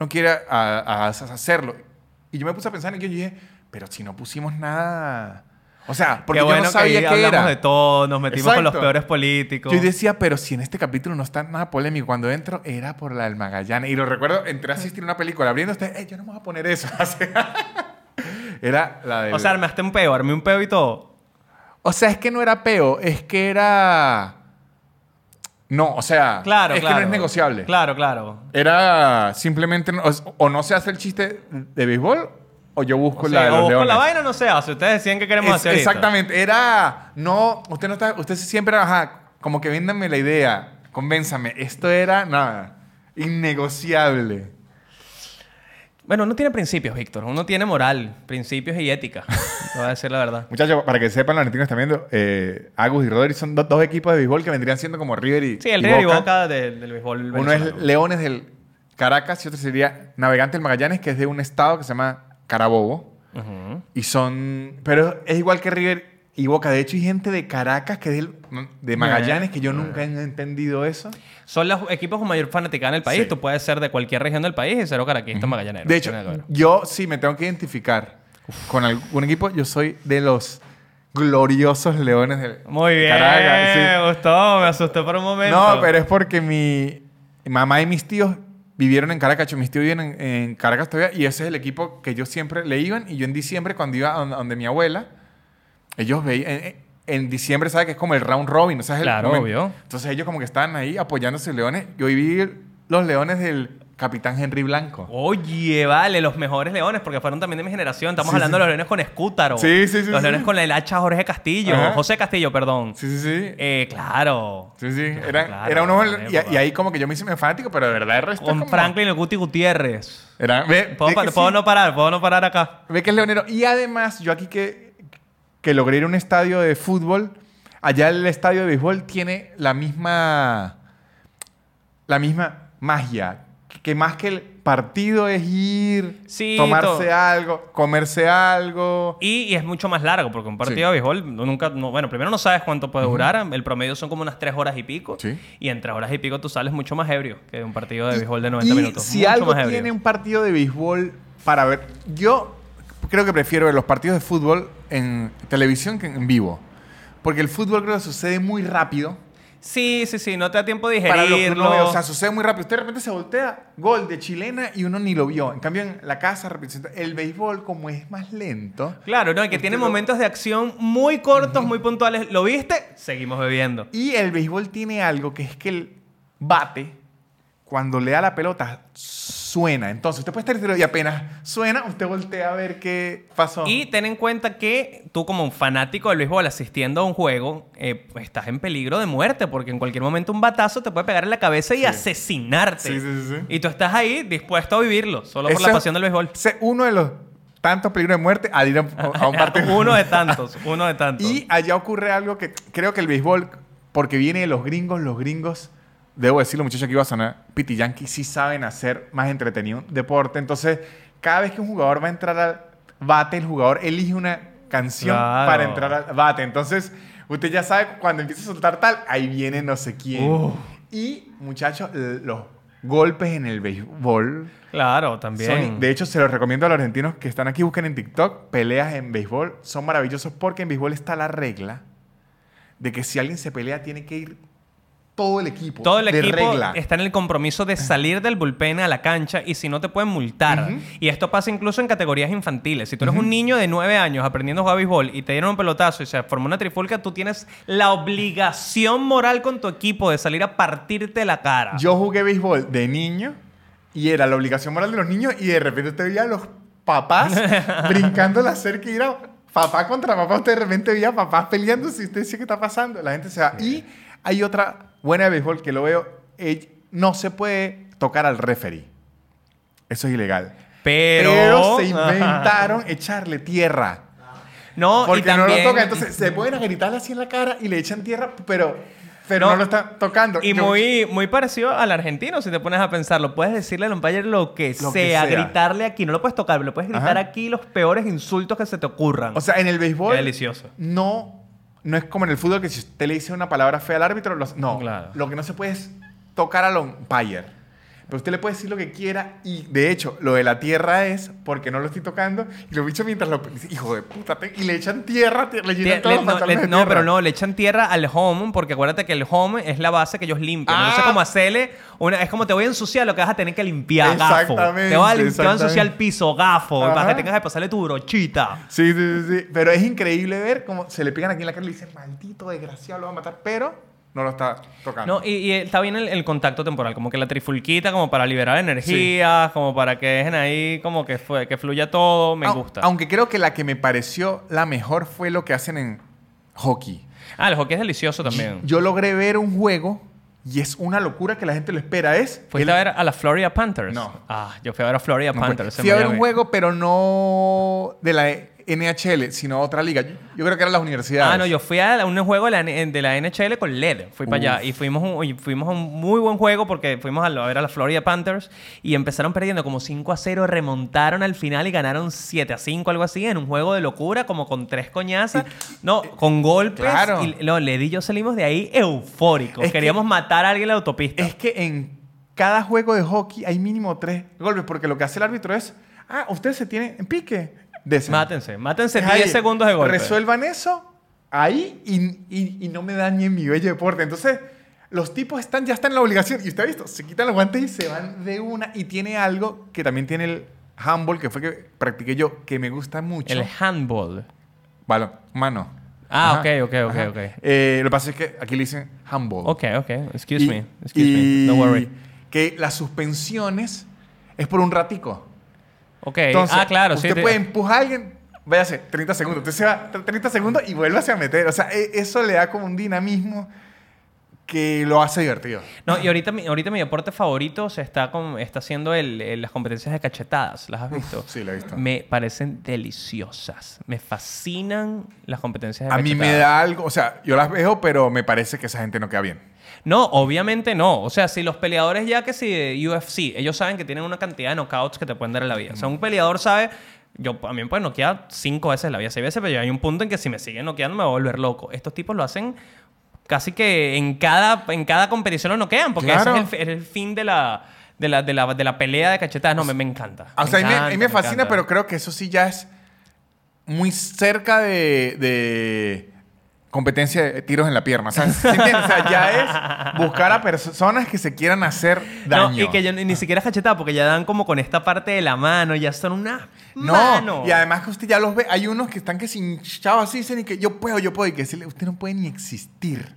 no quiere a- a- a hacerlo. Y yo me puse a pensar en que yo dije, pero si no pusimos nada... O sea, porque Qué yo bueno no sabía que qué era. de todo, nos metimos con los peores políticos. Yo decía, pero si en este capítulo no está nada polémico, cuando entro era por la del Magallanes. Y lo recuerdo, entré a asistir a una película abriendo este, "Ey, yo no me voy a poner eso. era la del... O sea, armaste un peo, armé un peo y todo. O sea, es que no era peo, es que era... No, o sea, Claro, es claro. que no es negociable. Claro, claro. Era simplemente, o, o no se hace el chiste de béisbol, o yo busco O la de o busco la vaina no se hace. Ustedes decían que queremos Es- hacer exactamente, era, no, usted no está, usted siempre, ajá, como que véndanme la idea, convénzame. Esto era, nada, innegociable. Bueno, uno tiene principios, Víctor. Uno tiene moral, principios y ética. Te voy a decir la verdad. Muchachos, para que sepan, los argentinos están viendo, eh, Agus y Rodri son do- dos equipos de béisbol que vendrían siendo como River y Sí, el y River y Boca. Boca del, del béisbol Uno es venezolano. Leones del Caracas y otro sería Navegante del Magallanes, que es de un estado que se llama Carabobo. Ujú. Y son. Pero es igual que River y Boca. De hecho, hay gente de Caracas que es de Magallanes que yo nunca he entendido eso. Son los equipos con mayor fanaticada en el país. Sí. Tú puedes ser de cualquier región del país y ser caraquista magallanero. De hecho, yo sí me tengo que identificar con algún equipo. Yo soy de los gloriosos leones de Muy bien, Caracas. sí. me gustó, me asusté por un momento. No, pero es porque mi mamá y mis tíos vivieron en Caracas. Mis tíos viven en, en Caracas todavía. Y ese es el equipo que yo siempre le iban. Y yo en diciembre, cuando iba a donde mi abuela, ellos veían... En, en diciembre, ¿sabes? Que es como el round robin. O sea, es el Claro, momento. obvio. Entonces ellos como que estaban ahí apoyándose leones. Yo viví los leones del capitán Henry Blanco. Oye, vale, los mejores leones, porque fueron también de mi generación. Estamos Sí, hablando sí. de los leones con Escútaro. Sí, sí, sí, Los sí. leones con el hacha Jorge Castillo. Ajá. José Castillo, perdón. Sí, sí, sí. Eh, claro. Sí, sí. Era, Claro, era uno... Y, ahí como que yo me hice fanático, pero de verdad el resto es Con como- Franklin el Guti Gutiérrez. Era, ve, ¿Puedo, ve pa- que puedo sí. no parar? ¿Puedo no parar acá? Ve que es leonero. Y además, yo aquí que, que logré ir a un estadio de fútbol, allá el estadio de béisbol tiene la misma, la misma magia. Que más que el partido es ir, Sí, tomarse todo. algo, comerse algo. Y, y es mucho más largo, porque un partido Sí. de béisbol, nunca, no- bueno, primero no sabes cuánto puede durar, el promedio son como unas tres horas y pico, Sí. y en tres horas y pico tú sales mucho más ebrio que un partido de béisbol de 90 y minutos. Si mucho algo más ebrio. tiene un partido de béisbol para ver, yo creo que prefiero ver los partidos de fútbol en televisión que en vivo. Porque el fútbol creo que sucede muy rápido. Sí, sí, sí, no te da tiempo de Para lo que digerirlo. uno ve, o sea, sucede muy rápido. Usted de repente se voltea, gol de chilena y uno ni lo vio. En cambio, en la casa representa el béisbol, como es más lento. Claro, no, y que tiene lo- momentos de acción muy cortos, muy puntuales. ¿Lo viste? Seguimos bebiendo. Y el béisbol tiene algo que es que el bate, cuando le da la pelota, suena. Entonces, usted puede estar y apenas suena, usted voltea a ver qué pasó. Y ten en cuenta que tú como un fanático del béisbol asistiendo a un juego, eh, estás en peligro de muerte porque en cualquier momento un batazo te puede pegar en la cabeza y Sí. asesinarte. Sí, sí, sí, sí. Y tú estás ahí dispuesto a vivirlo, solo por la pasión del béisbol. es uno de los tantos peligros de muerte al ir a, a un partido. uno de tantos, uno de tantos. Y allá ocurre algo que creo que el béisbol, porque viene de los gringos, los gringos, debo decirlo, muchachos, que iba a sonar Piti Yankee, sí saben hacer más entretenido un deporte. Entonces, cada vez que un jugador va a entrar al bate, el jugador elige una canción Claro. para entrar al bate. Entonces, usted ya sabe cuando empieza a soltar tal, ahí viene no sé quién. Y, muchachos, los golpes en el béisbol. Claro, también. Son- de hecho, se los recomiendo a los argentinos que están aquí, busquen en TikTok peleas en béisbol. Son maravillosos porque en béisbol está la regla de que si alguien se pelea tiene que ir todo el equipo. Todo el de equipo regla. está en el compromiso de salir del bullpen a la cancha y si no te pueden multar. Y esto pasa incluso en categorías infantiles. Si tú eres un niño de 9 años aprendiendo a jugar béisbol y te dieron un pelotazo y se formó una trifulca, tú tienes la obligación moral con tu equipo de salir a partirte la cara. Yo jugué béisbol de niño y era la obligación moral de los niños y de repente usted veía a los papás brincando la cerca y era papá contra papá. Usted de repente veía a papás peleando si usted dice qué está pasando. La gente se va. Y hay otra buena de béisbol que lo veo. no se puede tocar al referee. Eso es ilegal. Pero, Pero se inventaron echarle tierra. No, y Porque también, no lo tocan. Entonces se pueden gritarle así en la cara y le echan tierra, pero, pero No. no, lo están tocando. Y Yo- muy, muy parecido al argentino, si te pones a pensarlo. Puedes decirle al umpire lo que Lo que sea, sea. gritarle aquí. No lo puedes tocar, pero le puedes gritar Ajá. aquí los peores insultos que se te ocurran. O sea, en el béisbol. Qué delicioso. No, no es como en el fútbol que si usted le dice una palabra fea al árbitro, los- no. Claro. Lo que no se puede es tocar al umpire. Pero usted le puede decir lo que quiera y de hecho, lo de la tierra es porque no lo estoy tocando y lo bicho mientras lo hijo de puta, te-", y le echan tierra, te- le llenan todos le- los no, le- de no, tierra. pero no, le echan tierra al home, porque acuérdate que el home es la base que ellos limpian. No sé Ah. cómo hacerle una. Es como te voy a ensuciar lo que vas a tener que limpiar, gafo. Exactamente, Te voy a limpiar, te voy a ensuciar el piso, gafo, para Ajá. que tengas que pasarle tu brochita. Sí, sí, sí, sí. Pero es increíble ver cómo se le pegan aquí en la cara y le dicen, maldito desgraciado, lo va a matar, pero no lo está tocando. No, y, y está bien el, el contacto temporal, como que la trifulquita, como para liberar energía, como para que dejen ahí, como que, fue, que fluya todo, me gusta. Aunque creo que la que me pareció la mejor fue lo que hacen en hockey. Ah, el hockey es delicioso también. Yo logré ver un juego y es una locura que la gente lo espera. Es. ¿Fuiste el- a ver a la Florida Panthers? No. Ah, yo fui a ver a Florida no Panthers. Fui a ver un juego, pero no de la NHL, sino otra liga. Yo, yo creo que eran las universidades. Ah, no, yo fui a un juego de la, de la NHL con LED. Fui para allá y fuimos, un, y fuimos a un muy buen juego porque fuimos a, ver a la Florida Panthers y empezaron perdiendo como 5 a 0, remontaron al final y ganaron 7 a 5, algo así, en un juego de locura, como con tres coñazas. No, con golpes. Claro. Y no, LED y yo salimos de ahí eufóricos. Es que- Queríamos matar a alguien en la autopista. Es que en cada juego de hockey hay mínimo tres golpes, porque lo que hace el árbitro es. Ah, ustedes se tienen en pique. Desen. Mátense, mátense Es 10 ahí. segundos de golpe. Resuelvan eso ahí y, y- y no me dañen mi bello deporte. Entonces, los tipos están, ya están en la obligación. Y usted ha visto, se quitan los guantes y se van de una. Y tiene algo que también tiene el handball, que fue que practiqué yo, que me gusta mucho. El handball. Balón, mano. Ah, Ajá, ok, ok, ok, ajá. ok. Eh, lo que pasa es que aquí le dicen handball. Ok, ok. Excuse Y- me. Excuse me. No worry. Que las suspensiones es por un ratico. Ok. Entonces, ah, claro. usted sí, te- puede empujar a alguien, váyase, 30 segundos. Usted se va 30 segundos y vuelve a meter. O sea, e- eso le da como un dinamismo que lo hace divertido. No, y ahorita, mi- ahorita mi deporte favorito se está, con, está haciendo el- el- las competencias de cachetadas. ¿Las has visto? sí, la he visto. Me parecen deliciosas. Me fascinan las competencias de A mí me cachetadas. da algo, o sea, yo las veo, pero me parece que esa gente no queda bien. No, obviamente no. O sea, si los peleadores ya que si de UFC, ellos saben que tienen una cantidad de knockouts que te pueden dar en la vida. O sea, un peleador sabe... Yo, a mí me pueden noquear cinco veces en la vida, seis veces, pero ya hay un punto en que si me siguen noqueando me voy a volver loco. Estos tipos lo hacen casi que en cada, en cada competición lo noquean, porque Claro. ese es el, fin de la, de, la, de, la, de la pelea de cachetadas. No, me, me encanta. O sea, a mí, me- fascina, encanta. pero creo que eso sí ya es muy cerca de, de competencia de tiros en la pierna. O sea, ¿sí entiendes? O sea, ya es buscar a personas que se quieran hacer daño. No, y que ya ni siquiera cachetada, porque ya dan como con esta parte de la mano, ya son una No, mano. y además que usted ya los ve, hay unos que están que sin chavos así dicen y que yo puedo, yo puedo, y que decirle, usted no puede ni existir.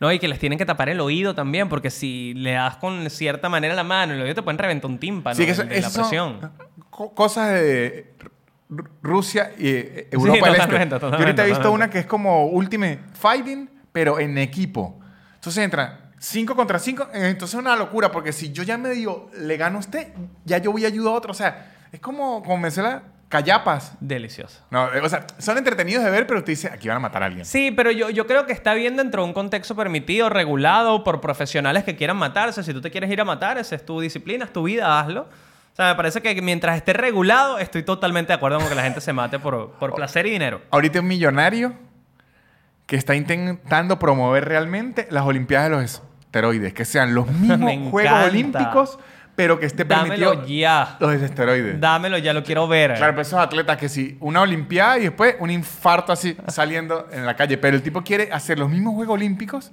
No, y que les tienen que tapar el oído también, porque si le das con cierta manera la mano, el oído te pueden reventar un tímpano Sí, que eso, de, la eso presión. co- cosas de Rusia y eh, Europa Sí, del Este. totalmente, Yo ahorita he visto una que es como Ultimate Fighting, pero en equipo. Entonces entran 5 contra 5, entonces es una locura, porque si yo ya medio le gano a usted, ya yo voy a ayudar a otro. O sea, es como, como mencionar callapas. Delicioso. No, eh, o sea, son entretenidos de ver, pero usted dice, aquí van a matar a alguien. Sí, pero yo, yo creo que está bien dentro de un contexto permitido, regulado por profesionales que quieran matarse. Si tú te quieres ir a matar, esa es tu disciplina, es tu vida, hazlo. O sea, me parece que mientras esté regulado, estoy totalmente de acuerdo con que la gente se mate por, por placer y dinero. Ahorita un millonario que está intentando promover realmente las Olimpiadas de los esteroides, que sean los mismos Me Juegos encanta. Olímpicos, pero que esté permitido Dámelo ya. los esteroides. Dámelo, ya lo quiero ver. Claro, pero esos atletas que sí, una Olimpiada y después un infarto así saliendo en la calle, pero el tipo quiere hacer los mismos Juegos Olímpicos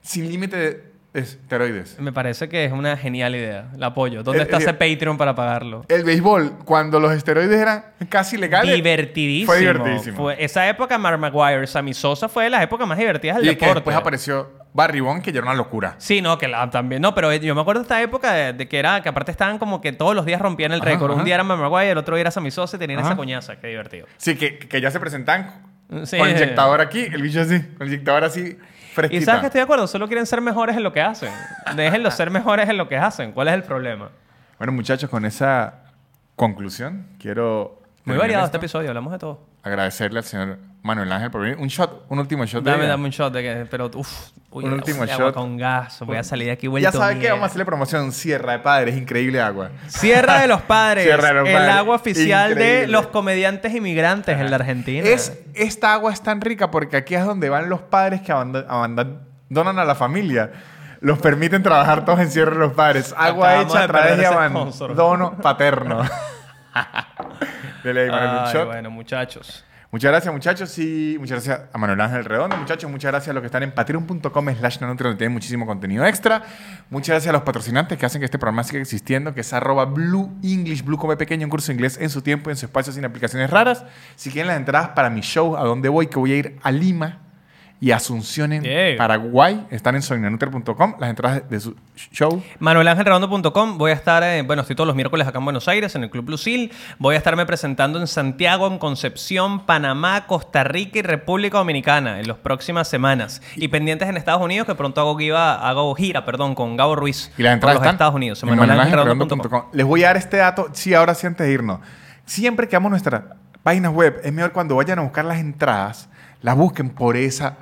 sin límite de esteroides. Me parece que es una genial idea. La apoyo. ¿Dónde Eh, está eh, ese Patreon para pagarlo? El béisbol, cuando los esteroides eran casi legales, Divertidísimo. fue divertidísimo. Fue- esa época, Mark Maguire, Sammy Sosa fue de las épocas más divertidas del y deporte. después apareció Barry Bond, que ya era una locura. Sí, no, que la, también. No, pero yo me acuerdo de esta época de, de que era, que aparte estaban como que todos los días rompían el récord. Un día era Mark Maguire, el otro día era Sammy Sosa y tenían Ajá. esa coñaza. Qué divertido. Sí, que, que ya se presentan Sí. con el inyectador aquí, el bicho así, con el inyectador así, fresquita. Y sabes que estoy de acuerdo, solo quieren ser mejores en lo que hacen. Déjenlos ser mejores en lo que hacen. ¿Cuál es el problema? Bueno, muchachos, con esa conclusión, quiero Muy variado este episodio, hablamos de todo. agradecerle al señor Manuel Ángel por venir. Un shot, un último shot de Dame, vida. dame un shot de que. Pero, uff. Un último agua shot. con gas. Voy a salir de aquí Ya vuelto. sabe que mierda. vamos a hacerle promoción. Sierra de Padres, increíble agua. Sierra de los Padres. Sierra de los el Padres. agua oficial de Increíble. los comediantes inmigrantes en la Argentina. Es, esta agua es tan rica porque aquí es donde van los padres que aband- abandonan a la familia. Los permiten trabajar todos en Sierra de los Padres. Agua Acabamos hecha de a través de perder ese sponsor. abandono paterno. Dele ahí, Manuel, un Ay, shot. bueno, muchachos. Muchas gracias, muchachos, y muchas gracias a Manuel Ángel Redondo. Muchachos, muchas gracias a los que están en patreon.com slash nanutri, donde tienen muchísimo contenido extra. Muchas gracias a los patrocinantes que hacen que este programa siga existiendo, que es arroba Blue English, Blue come pequeño, un curso de inglés en su tiempo, en su espacio, sin aplicaciones raras. Si quieren las entradas para mi show, a donde voy, que voy a ir a Lima y Asunción en Yeah. Paraguay, están en soynanutri.com, las entradas de su show. ManuelAngelRedondo.com. Voy a estar, eh, bueno, estoy todos los miércoles acá en Buenos Aires, en el Club Lucil. Voy a estarme presentando en Santiago, en Concepción, Panamá, Costa Rica y República Dominicana en las próximas semanas. Y pendientes en Estados Unidos, que pronto hago, giva- hago gira, perdón, con Gabo Ruiz. Y las entradas los están Estados Unidos. en ManuelAngelRedondo.com. Les voy a dar este dato, sí, ahora sí, antes de irnos. Siempre que vamos a nuestras páginas web, es mejor cuando vayan a buscar las entradas, las busquen por esa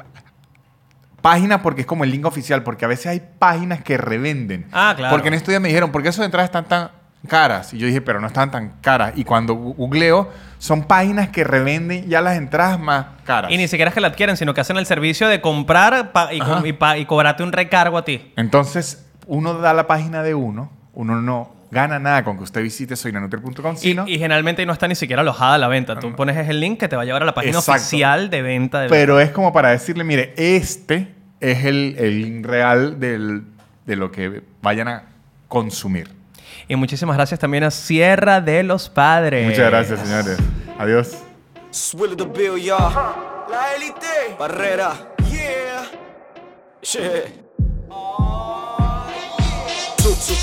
página porque es como el link oficial, porque a veces hay páginas que revenden. Ah, claro. Porque en estos días me dijeron, ¿por qué esas entradas están tan caras? Y yo dije, pero no están tan caras. Y cuando googleo, son páginas que revenden ya las entradas más caras. Y ni siquiera es que la adquieren, sino que hacen el servicio de comprar pa- y, Ajá. y pa- y cobrarte un recargo a ti. Entonces, uno da la página de uno, uno no gana nada con que usted visite soynanutri.com, Y, sino... y generalmente no está ni siquiera alojada a la venta. Tú pones el link que te va a llevar a la página Exacto. oficial de venta del Pero es como para decirle, mire, este es el, el link real del- de lo que vayan a consumir. Y muchísimas gracias también a Sierra de los Padres. Muchas gracias, señores. Adiós. La élite. Barrera. Yeah.